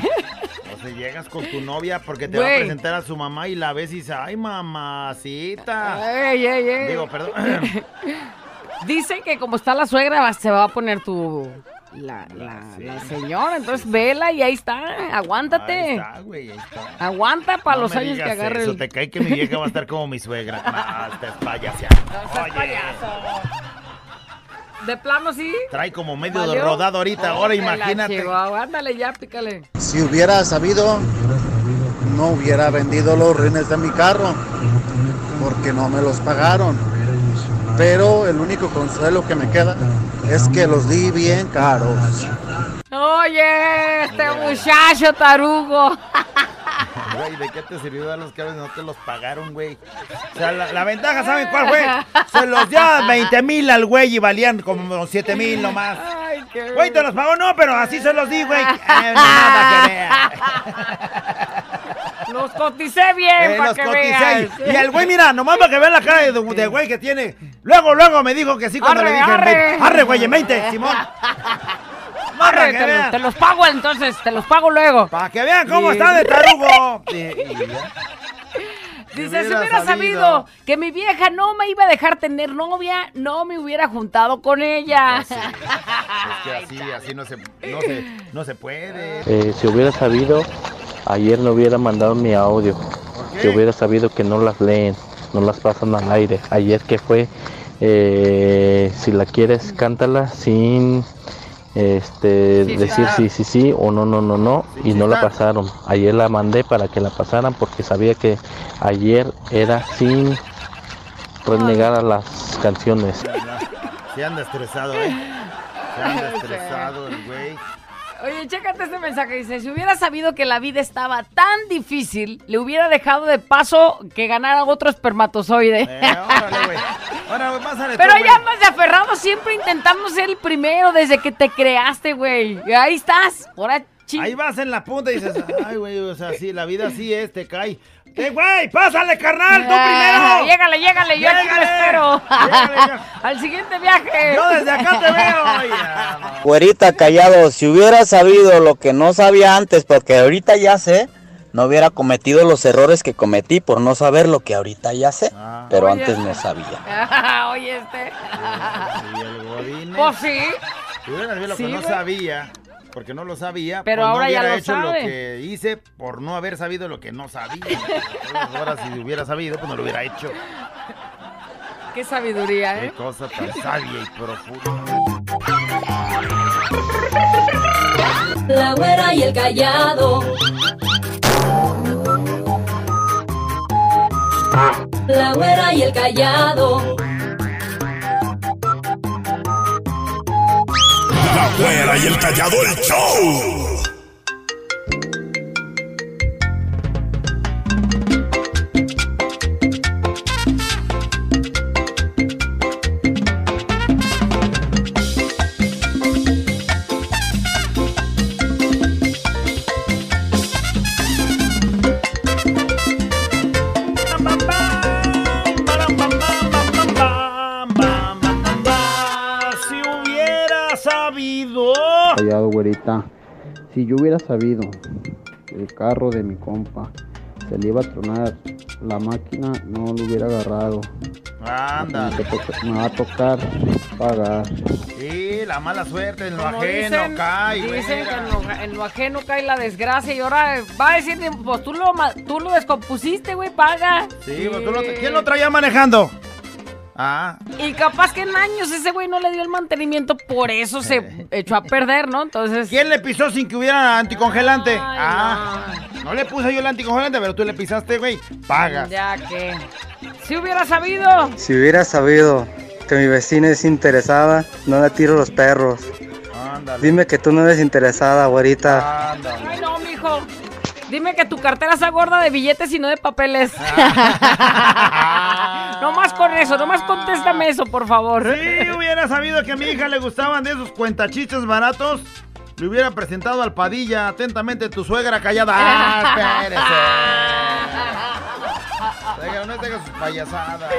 O sea, llegas con tu novia porque te va a presentar a su mamá y la ves y dice, ay, mamacita. Ey, ey, ey. Digo, perdón. Dice que como está la suegra, va- se va a poner tu... La, la, la señora, entonces vela y ahí está, aguántate. Ahí está, güey, ahí está. Aguanta para No los años que agarre eso, el... te cae que mi vieja va a estar como mi suegra. No, estás payaseando. Oye, De plano sí. trae como medio ¿Valió? rodado ahorita. Ahora Ay, que la imagínate. Ándale ya, pícale. Si hubiera sabido, no hubiera vendido los rines de mi carro, porque no me los pagaron. Pero el único consuelo que me queda es que los di bien caros. Oye, este muchacho tarugo. Güey, ¿de qué te sirvió dar los cables? No te los pagaron, güey. O sea, la, la ventaja, ¿saben cuál fue? Se los dio a 20 mil al güey y valían como 7 mil nomás. Ay, qué... Güey, te los pagó, no, pero así se los di, güey. Eh, nada que vea. Los coticé bien Eh, para los que coticé. veas. Y el güey, mira, nomás para que vean la cara de, de güey que tiene. Luego, luego me dijo que sí cuando Arre, le dije. arre. 20. Arre, güey, en 20, Simón. Arre, te, te los pago entonces, te los pago luego. Para que vean cómo Sí. está de tarugo. Dice, si hubiera hubiera sabido. sabido. que mi vieja no me iba a dejar tener novia, no me hubiera juntado con ella. Es que así, así no se, no se, no se puede. Eh, si hubiera sabido, ayer no hubiera mandado mi audio. Si hubiera sabido que no las leen, no las pasan al aire. Ayer que fue, eh, si la quieres, cántala sin este Sí, decir sí, sí, sí o no, no, no, no. Y no la pasaron. Ayer la mandé para que la pasaran porque sabía que ayer era sin renegar a las canciones. Se anda estresado, ¿eh? Se anda estresado el. Oye, chécate este mensaje. Dice, si hubiera sabido que la vida estaba tan difícil, le hubiera dejado de paso que ganara otro espermatozoide. Eh, órale, güey. Pásale Pero tú, ya más de aferrado, siempre intentando ser el primero desde que te creaste, güey. Ahí estás. Ahora. Ahí vas en la punta y dices, ay, güey, o sea, sí, la vida así es, te cae. ¡Eh, güey! ¡Pásale, carnal! ¡Tú Ah, primero! Llégale, llégale, yo aquí lo Llégale. espero. Llégale. Al siguiente viaje. Yo desde acá te veo. Güerita callado, si hubiera sabido lo que no sabía antes, porque ahorita ya sé, no hubiera cometido los errores que cometí por no saber lo que ahorita ya sé, pero Oye. antes no sabía. Oye, este. Y el. Pues sí. Si hubiera sabido lo Sí, que no güey. sabía, porque no lo sabía, Pero pues no ahora ya hubiera lo hecho sabe. lo que hice por no haber sabido lo que no sabía. Ahora si hubiera sabido, pues no lo hubiera hecho. Qué sabiduría, Qué ¿eh? cosa tan sabia y profunda. La güera y el callado. La güera y el callado. La güera y el callado el show. Sabido que el carro de mi compa se le iba a tronar la máquina, no lo hubiera agarrado. Anda. Me, va a tocar pagar. Sí, la mala suerte en lo Como ajeno dicen, cae, dicen que en lo, en lo ajeno cae la desgracia y ahora va a decir, pues tú lo, ma- tú lo descompusiste, güey, paga. Sí, pues, tú lo- ¿quién lo traía manejando? Ah, Y capaz que en años ese güey no le dio el mantenimiento, por eso se echó a perder, ¿no? Entonces... ¿quién le pisó sin que hubiera anticongelante? ah, no. le puse yo el anticongelante, pero tú le pisaste, güey. Pagas. Ya que... Si hubiera sabido... Si hubiera sabido que mi vecina es interesada, no le tiro los perros. Ándale. Dime que tú no eres interesada, güerita. Ay, no, mijo. Dime que tu cartera está gorda de billetes y no de papeles. no más con eso, no más contéstame eso, por favor. Si hubiera sabido que a mi hija le gustaban de esos cuentachiches baratos, le hubiera presentado al Padilla. Atentamente, tu suegra callada. ¡Ah, espérese! No tenga sus payasadas.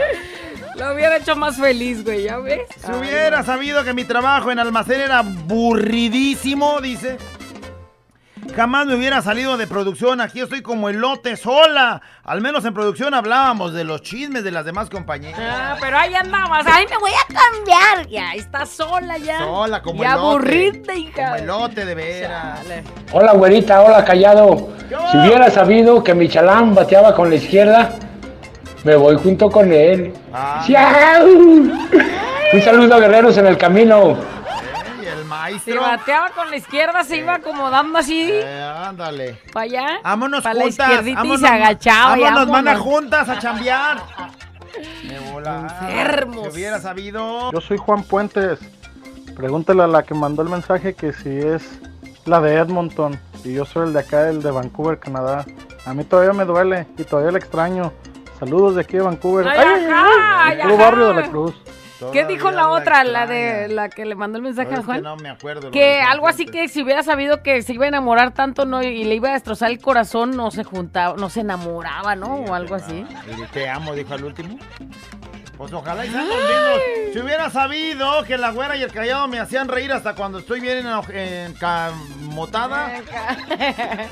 Lo hubiera hecho más feliz, güey, ¿ya ves? Si hubiera sabido que mi trabajo en almacén era aburridísimo, dice. Jamás me hubiera salido de producción. Aquí estoy como elote sola. Al menos en producción hablábamos de los chismes de las demás compañías. Ah, pero ahí andabas. Ay, me voy a cambiar. Ya, está sola ya. Sola, como Y elote. aburrida, hija. Como elote de veras. Hola, güerita, hola, callado. Si hubiera sabido que mi chalán bateaba con la izquierda, me voy junto con él. Ah. Un saludo a guerreros en el camino. Maestro. bateaba con la izquierda, se iba acomodando así. Eh, ándale. Para allá. Vámonos para la juntas. izquierdita vámonos, y se agachaba. Vámonos, mana, vámonos. juntas a chambear. Me volaba. Enfermos. Si hubiera sabido. Yo soy Juan Puentes. Pregúntale a la que mandó el mensaje que si es la de Edmonton y yo soy el de acá, el de Vancouver, Canadá. A mí todavía me duele y todavía le extraño. Saludos de aquí de Vancouver. Ay, ajá, ay, del puro ajá. barrio de la Cruz. ¿Qué dijo la otra, la de la que le mandó el mensaje a Es que Juan? no me acuerdo. Que Juan algo así que si hubiera sabido que se iba a enamorar tanto no y le iba a destrozar el corazón, no se juntaba, no se enamoraba, ¿no? O algo así. Y te amo, dijo al último. Pues ojalá y sean. Si hubiera sabido que la güera y el callado me hacían reír hasta cuando estoy bien en, encamotada.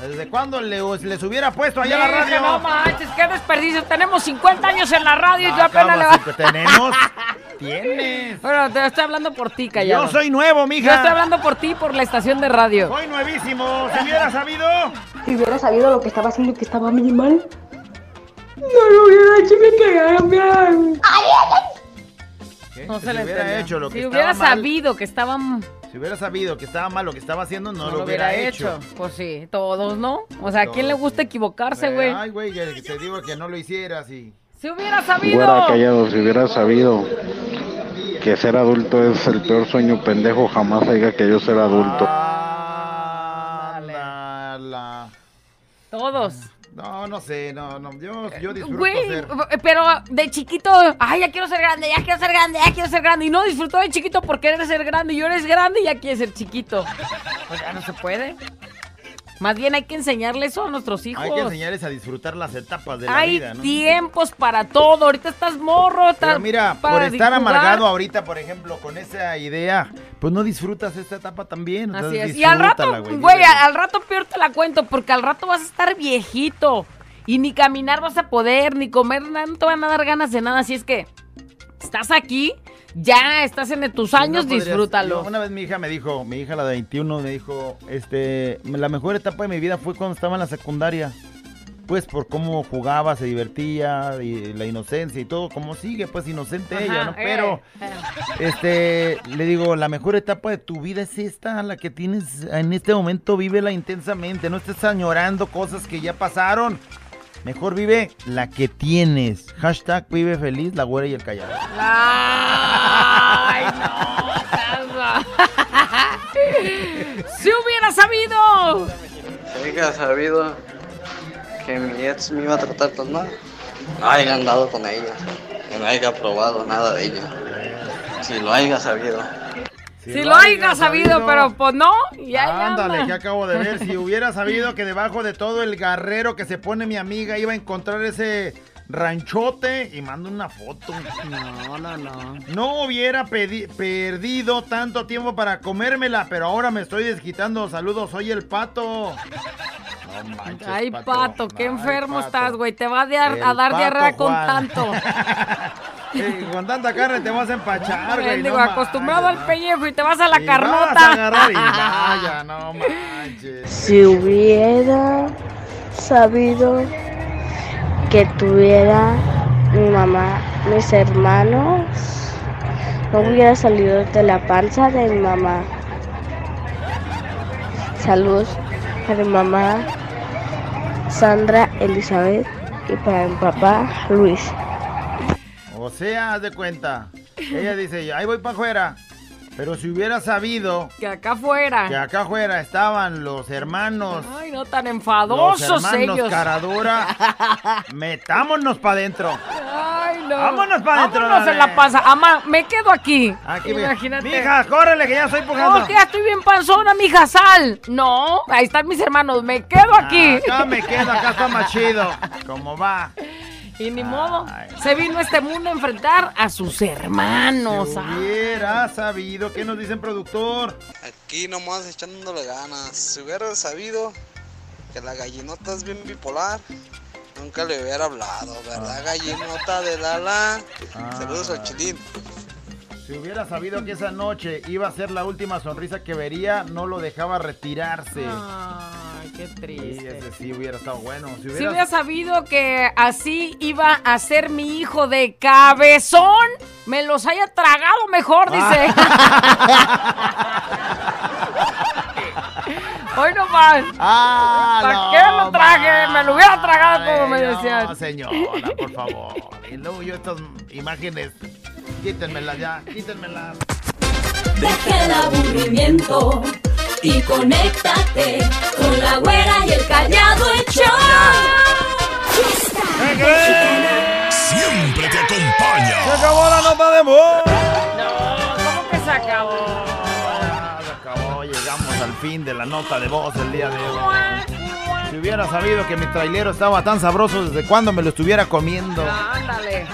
¿Desde cuándo le- les hubiera puesto allá a la radio? No manches, qué desperdicio. Tenemos 50 años en la radio y yo apenas le va. tenemos. Tienes. Bueno, te estoy hablando por ti, callado. Yo soy nuevo, mija. Yo estoy hablando por ti y por la estación de radio. Soy nuevísimo. Si hubiera sabido. Si hubiera sabido lo que estaba haciendo que estaba muy mal, no lo hubiera hecho y me pegaron bien. ¿Qué? No Si se le hubiera hecho lo que Si hubiera mal, sabido que estaban Si hubiera sabido que estaba mal lo que estaba haciendo, no, no lo hubiera, hecho. Pues sí, todos, ¿no? O sea, ¿a quién le gusta equivocarse, güey? Ay, güey, que te digo que no lo hicieras y... Si hubiera sabido. Fuera callado, si hubiera sabido que ser adulto es el peor sueño pendejo, jamás haya que yo ser adulto. Ándala. Todos. No, no sé, no, no, yo, yo disfruto Güey, ser... pero de chiquito, ay, ya quiero ser grande, ya quiero ser grande, ya quiero ser grande. Y no disfrutó de chiquito por querer ser grande. Y ahora eres grande y ya quieres ser chiquito. Pues ya no se puede. Más bien hay que enseñarle eso a nuestros hijos. Hay que enseñarles a disfrutar las etapas de la Hay vida, ¿no? tiempos para todo. Ahorita estás morro. estás Pero mira, por estar amargado ahorita, por ejemplo, con esa idea, pues no disfrutas esta etapa también. Así entonces es. Y al rato, güey, güey, al rato peor te la cuento, porque al rato vas a estar viejito. Y ni caminar vas a poder, ni comer no te van a dar ganas de nada. Así es que estás aquí, ya estás en tus no años, disfrútalo. una vez mi hija me dijo, mi hija la de 21 me dijo, este, la mejor etapa de mi vida fue cuando estaba en la secundaria. Pues por cómo jugaba, se divertía, y la inocencia y todo, como sigue, pues inocente Ajá, ella, ¿no? eh, Pero, eh. este, le digo, la mejor etapa de tu vida es esta, la que tienes en este momento, vívela intensamente, no estés añorando cosas que ya pasaron. Mejor vive la que tienes. Hashtag vive feliz, la güera y el callado. Ay, no, si hubiera sabido. Si haya sabido que mi ex me iba a tratar tan mal, no haya andado con ella, que no haya probado nada de ella. Si lo haya sabido. Si, lo haya sabido, pero pues no. Ya, ya Ándale, que acabo de ver. Si hubiera sabido que debajo de todo el garrero que se pone mi amiga iba a encontrar ese ranchote y mando una foto. No, no, no. No hubiera perdido tanto tiempo para comérmela, pero ahora me estoy desquitando. Saludos, soy el pato. No manches, Ay, pato, qué enfermo Pato. estás, güey. Te va a, a dar diarrea con tanto. Con tanta carne te vas a empachar, güey. Digo, no acostumbrado al pellejo y te vas a la Y vas a carnota. agarrar y vaya, no manches. Si hubiera sabido que tuviera mi mamá, mis hermanos, no hubiera salido de la panza de mi mamá. Saludos para mi mamá Sandra Elizabeth y para mi papá Luis. O sea, haz de cuenta. Ella dice, ahí voy para afuera. Pero si hubiera sabido Que acá afuera. que acá afuera estaban los hermanos, Ay, no tan los enfadosos hermanos ellos. Caradura, metámonos para adentro. Ay, no. Vámonos pa' dentro, Vámonos dale. en la panza. Ama, me quedo aquí. Aquí. Imagínate. Mija, córrele que ya estoy pujando. No, que ya estoy bien panzona, mija, sal. No, ahí están mis hermanos. Me quedo aquí. Acá me quedo, acá está más chido. ¿Cómo va? Y ni modo. Se vino a este mundo a enfrentar a sus hermanos. Si Ah. hubiera sabido, ¿qué nos dicen productor? Aquí nomás echándole ganas. Si hubiera sabido que la gallinota es bien bipolar, nunca le hubiera hablado, ¿verdad, gallinota de Lala? Saludos al chilín. Si hubiera sabido que esa noche iba a ser la última sonrisa que vería, no lo dejaba retirarse. Ay, qué Sí, triste. ese sí hubiera estado bueno. Si Si hubiera, hubiera sabido que así iba a ser mi hijo de cabezón, me los haya tragado mejor, dice. Hoy nomás. Ah, ¿Para no, qué lo traje? Me lo hubiera tragado como me No, decían. señora, por favor. Y luego yo estas imágenes, quítenmelas ya, quítenmelas. Deja el aburrimiento y conéctate con la güera y el callado el. Siempre te acompaña. ¡Se acabó la nota de voz! ¿Cómo que se acabó? Se acabó, llegamos al fin de la nota de voz del día de hoy. Si hubiera sabido que mi trailero estaba tan sabroso desde cuando me lo estuviera comiendo. Ándale.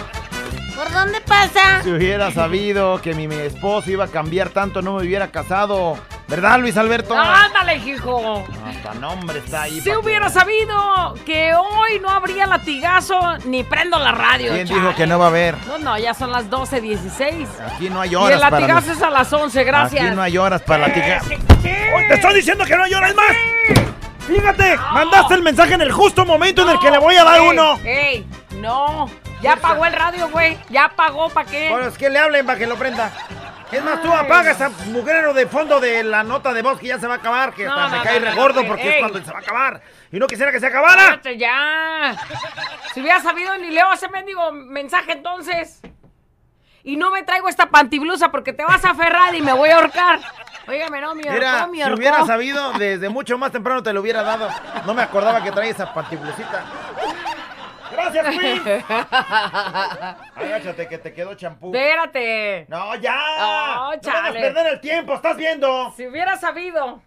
¿Por dónde pasa? Si hubiera sabido que mi, mi esposo iba a cambiar tanto, no me hubiera casado. ¿Verdad, Luis Alberto? Ándale, hijo. Hasta nombre está ahí. Si hubiera sabido que hoy no habría latigazo, ni prendo la radio. ¿Quién chale. dijo que no va a haber? No, no, ya son las 12.16. Aquí no hay Y horas el para latigazo los- es a las 11, gracias. Aquí no hay horas para latigar. ¿Qué? ¡Te estoy diciendo que no hay horas más! Fíjate, mandaste el mensaje en el justo momento en el que le voy a dar Ey, uno. ¡Ey! No, ya apagó el radio, güey. Ya apagó, ¿para qué? Bueno, es que le hablen para que lo prenda. Es más, tú apaga esa mugrero de fondo de la nota de voz que ya se va a acabar, que hasta no, me cae no, re no, gordo no, porque ey. es cuando se va a acabar. Y no quisiera que se acabara. Ya. Si hubiera sabido, ni leo ese mendigo mensaje entonces. Y no me traigo esta pantiblusa porque te vas a aferrar y me voy a ahorcar. Óigame, no, mi Mira, mi si hubiera sabido, desde mucho más temprano te lo hubiera dado. No me acordaba que traía esa pantiblusita. Gracias, Queen. Agáchate que te quedó champú. Espérate. No, ya. No, No vamos a perder el tiempo, estás viendo. Si hubiera sabido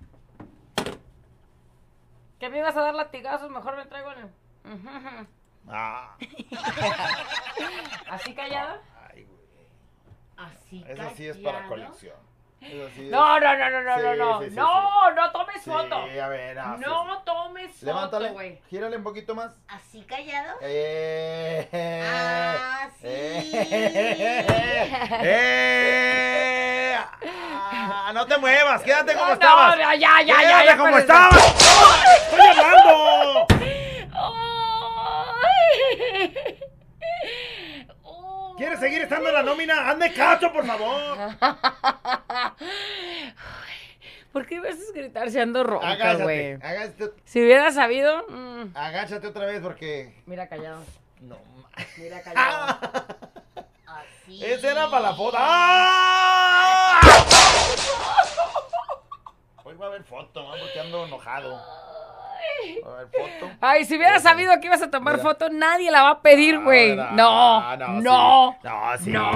que me ibas a dar latigazos, mejor me traigo el... Ah, ¿Así callada? Así eso sí es para callado. colección. Sí es- No, no, no, no, no, Sí, no, no. sí, sí, no, no tomes foto. Sí, a ver, ah, sí, no tomes foto, Levántale, güey. gírale un poquito más. ¿Así callado? Eh, Ah, sí. eh, eh, ah, no te muevas, quédate como No, estabas. ya, ya, ya, Quédate ya, como espérense. estabas. ¡Estoy hablando! ¿Quieres seguir estando en la nómina? ¡Hazme caso, por favor! ¿Por qué me haces gritar si ando ronca, Agáchate, güey? agáchate, Si hubiera sabido... mm, agáchate otra vez porque... mira callado. No, Mira callado. ¡Esa era para la foto! ¡Ah! Hoy va a haber foto, ¿no? porque ando enojado. A foto. Ay, si hubiera sabido que ibas a tomar Mira. foto, nadie la va a pedir, güey. no, No, no, no. sí. No, sí. No.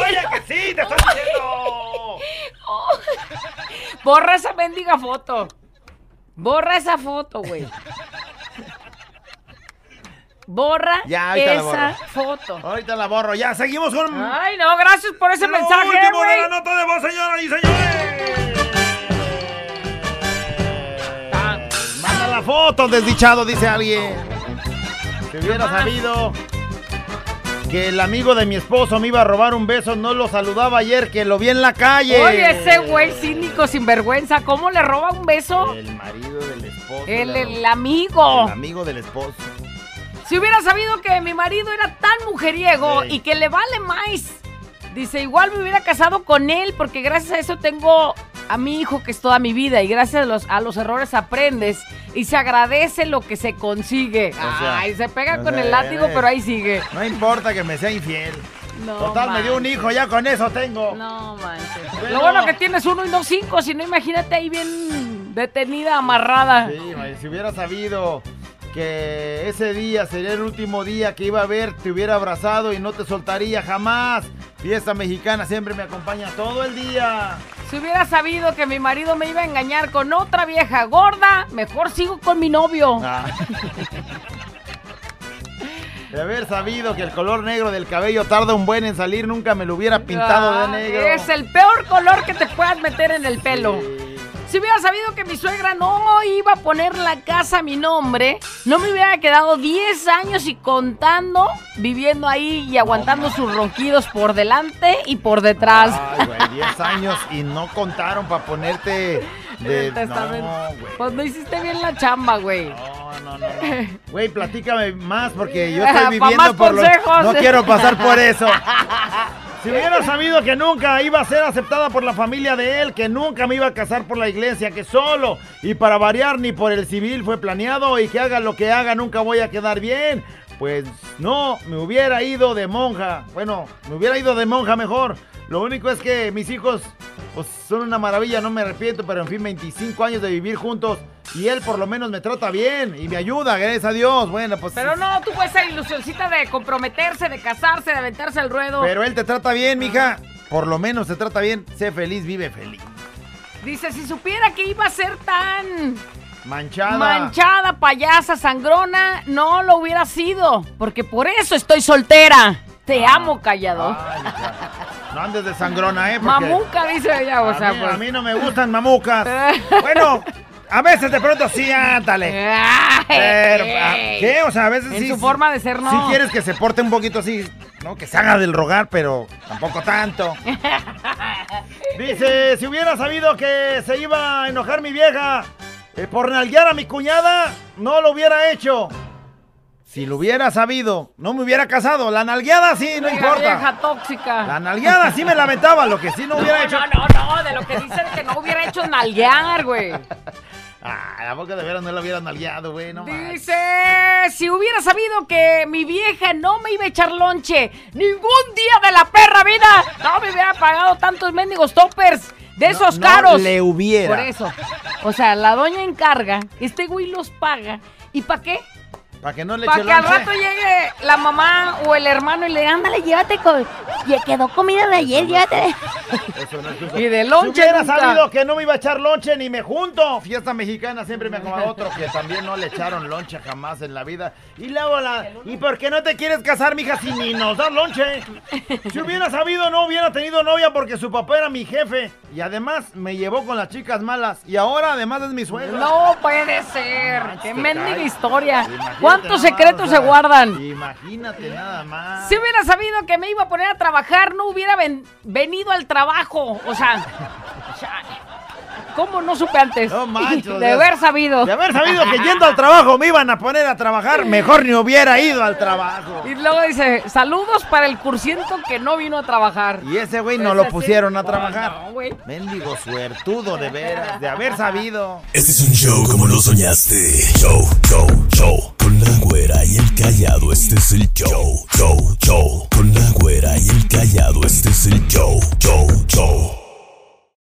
¡Oye, que sí! ¡Te estoy diciendo! Borra esa mendiga foto. Borra esa foto, güey. Borra Ya, esa foto. Ahorita la borro. Ya, seguimos con... Ay, no, gracias por ese Lo mensaje, último de güey. la nota de voz, señoras y señores. La foto, desdichado, dice alguien. Si hubiera sabido que el amigo de mi esposo me iba a robar un beso, no lo saludaba ayer, que lo vi en la calle. Oye, ese güey cínico, sinvergüenza, ¿cómo le roba un beso? El marido del esposo. El, el amigo. El amigo del esposo. Si hubiera sabido que mi marido era tan mujeriego y que le vale más, dice, igual me hubiera casado con él porque gracias a eso tengo a mi hijo que es toda mi vida y gracias a los, a los errores aprendes y se agradece lo que se consigue. sea, Ay, se pega con sea, el látigo, eh, pero ahí sigue. No importa que me sea infiel. No Total, me dio un hijo, ya con eso tengo. No manches. Bueno. Lo bueno que tienes uno y no cinco, si no imagínate ahí bien detenida, amarrada. Sí, si hubiera sabido que ese día sería el último día que iba a ver, te hubiera abrazado y no te soltaría jamás. Fiesta mexicana siempre me acompaña todo el día. Si hubiera sabido que mi marido me iba a engañar con otra vieja gorda, mejor sigo con mi novio. Ah. De haber sabido que el color negro del cabello tarda un buen en salir, nunca me lo hubiera pintado de Ah, negro. Es el peor color que te puedas meter en el pelo. Si hubiera sabido que mi suegra no iba a poner la casa a mi nombre, no me hubiera quedado 10 años y contando, viviendo ahí y aguantando sus ronquidos por delante y por detrás. Ay, güey, 10 años y no contaron para ponerte de... Testamento. No, güey. Pues no hiciste bien la chamba, güey. Güey, platícame más porque yo estoy viviendo por. No quiero pasar por eso. Si hubiera sabido que nunca iba a ser aceptada por la familia de él, que nunca me iba a casar por la iglesia, que solo y para variar ni por el civil fue planeado y que haga lo que haga nunca voy a quedar bien, pues no, me hubiera ido de monja. Bueno, me hubiera ido de monja mejor. Lo único es que mis hijos pues, son una maravilla, no me arrepiento, pero en fin, 25 años de vivir juntos y él por lo menos me trata bien y me ayuda, gracias a Dios. Bueno, pues... Pero no, tú puedes ser ilusioncita de comprometerse, de casarse, de aventarse al ruedo. Pero él te trata bien, mija. Por lo menos te trata bien. Sé feliz, vive feliz. Dice, si supiera que iba a ser tan Manchada. manchada, payasa, sangrona, no lo hubiera sido. Porque por eso estoy soltera. Te Ah. amo, callado. No andes de sangrona, ¿eh? Mamuca, dice ella, o a, sea, mí, pues. a mí no me gustan mamucas. bueno, a veces de pronto sí, ándale. Pero, ah, ¿qué? O sea, a veces En sí. su sí- forma de ser, no. Sí quieres que se porte un poquito así, ¿no? Que se haga del rogar, pero tampoco tanto. Dice, si hubiera sabido que se iba a enojar mi vieja eh, por nalguear a mi cuñada, no lo hubiera hecho. Si lo hubiera sabido, no me hubiera casado. La nalgueada sí, no importa. Vieja tóxica. La nalgueada sí me lamentaba, lo que sí no hubiera no, hecho. No, no, no, de lo que dicen que no hubiera hecho nalguear, güey. Ah, la boca de veras no la hubiera nalgueado, güey, no. Dice, si hubiera sabido que mi vieja no me iba a echar lonche ningún día de la perra vida, no me hubiera pagado tantos mendigos toppers de No, esos no caros. le hubiera. Por eso. O sea, la doña encarga, este güey los paga. ¿Y para qué? Para que no le Para que al rato llegue la mamá o el hermano y le diga, ándale, llévate con... Ya quedó comida de ayer, llévate. Eso no es justo. Y de Si lonche hubiera nunca. sabido que no me iba a echar lonche ni me junto. Fiesta mexicana siempre me acomodó otro que también no le echaron lonche jamás en la vida. Y luego la. ¿Y por qué no te quieres casar, mija, si ni nos da lonche? Si hubiera sabido, no hubiera tenido novia porque su papá era mi jefe. Y además me llevó con las chicas malas. Y ahora además es mi suegro. No puede ser. Qué mendiga historia. Imagínate ¿Cuántos secretos se guardan? Imagínate nada más. Si hubiera sabido que me iba a poner a trabajar, no hubiera ven- venido al trabajo. O sea. ¿cómo no supe antes? No manches, De haber sabido. De haber sabido que yendo al trabajo me iban a poner a trabajar, mejor ni hubiera ido al trabajo. Y luego dice, saludos para el cursiento que no vino a trabajar. Y ese güey no lo pusieron a trabajar. no, güey. Mendigo suertudo de veras, de haber sabido. Este es un show como lo soñaste. Show, show, show. Con la güera y el callado, este es el show. Show, show. Con la güera y el callado, este es el show. Show, show.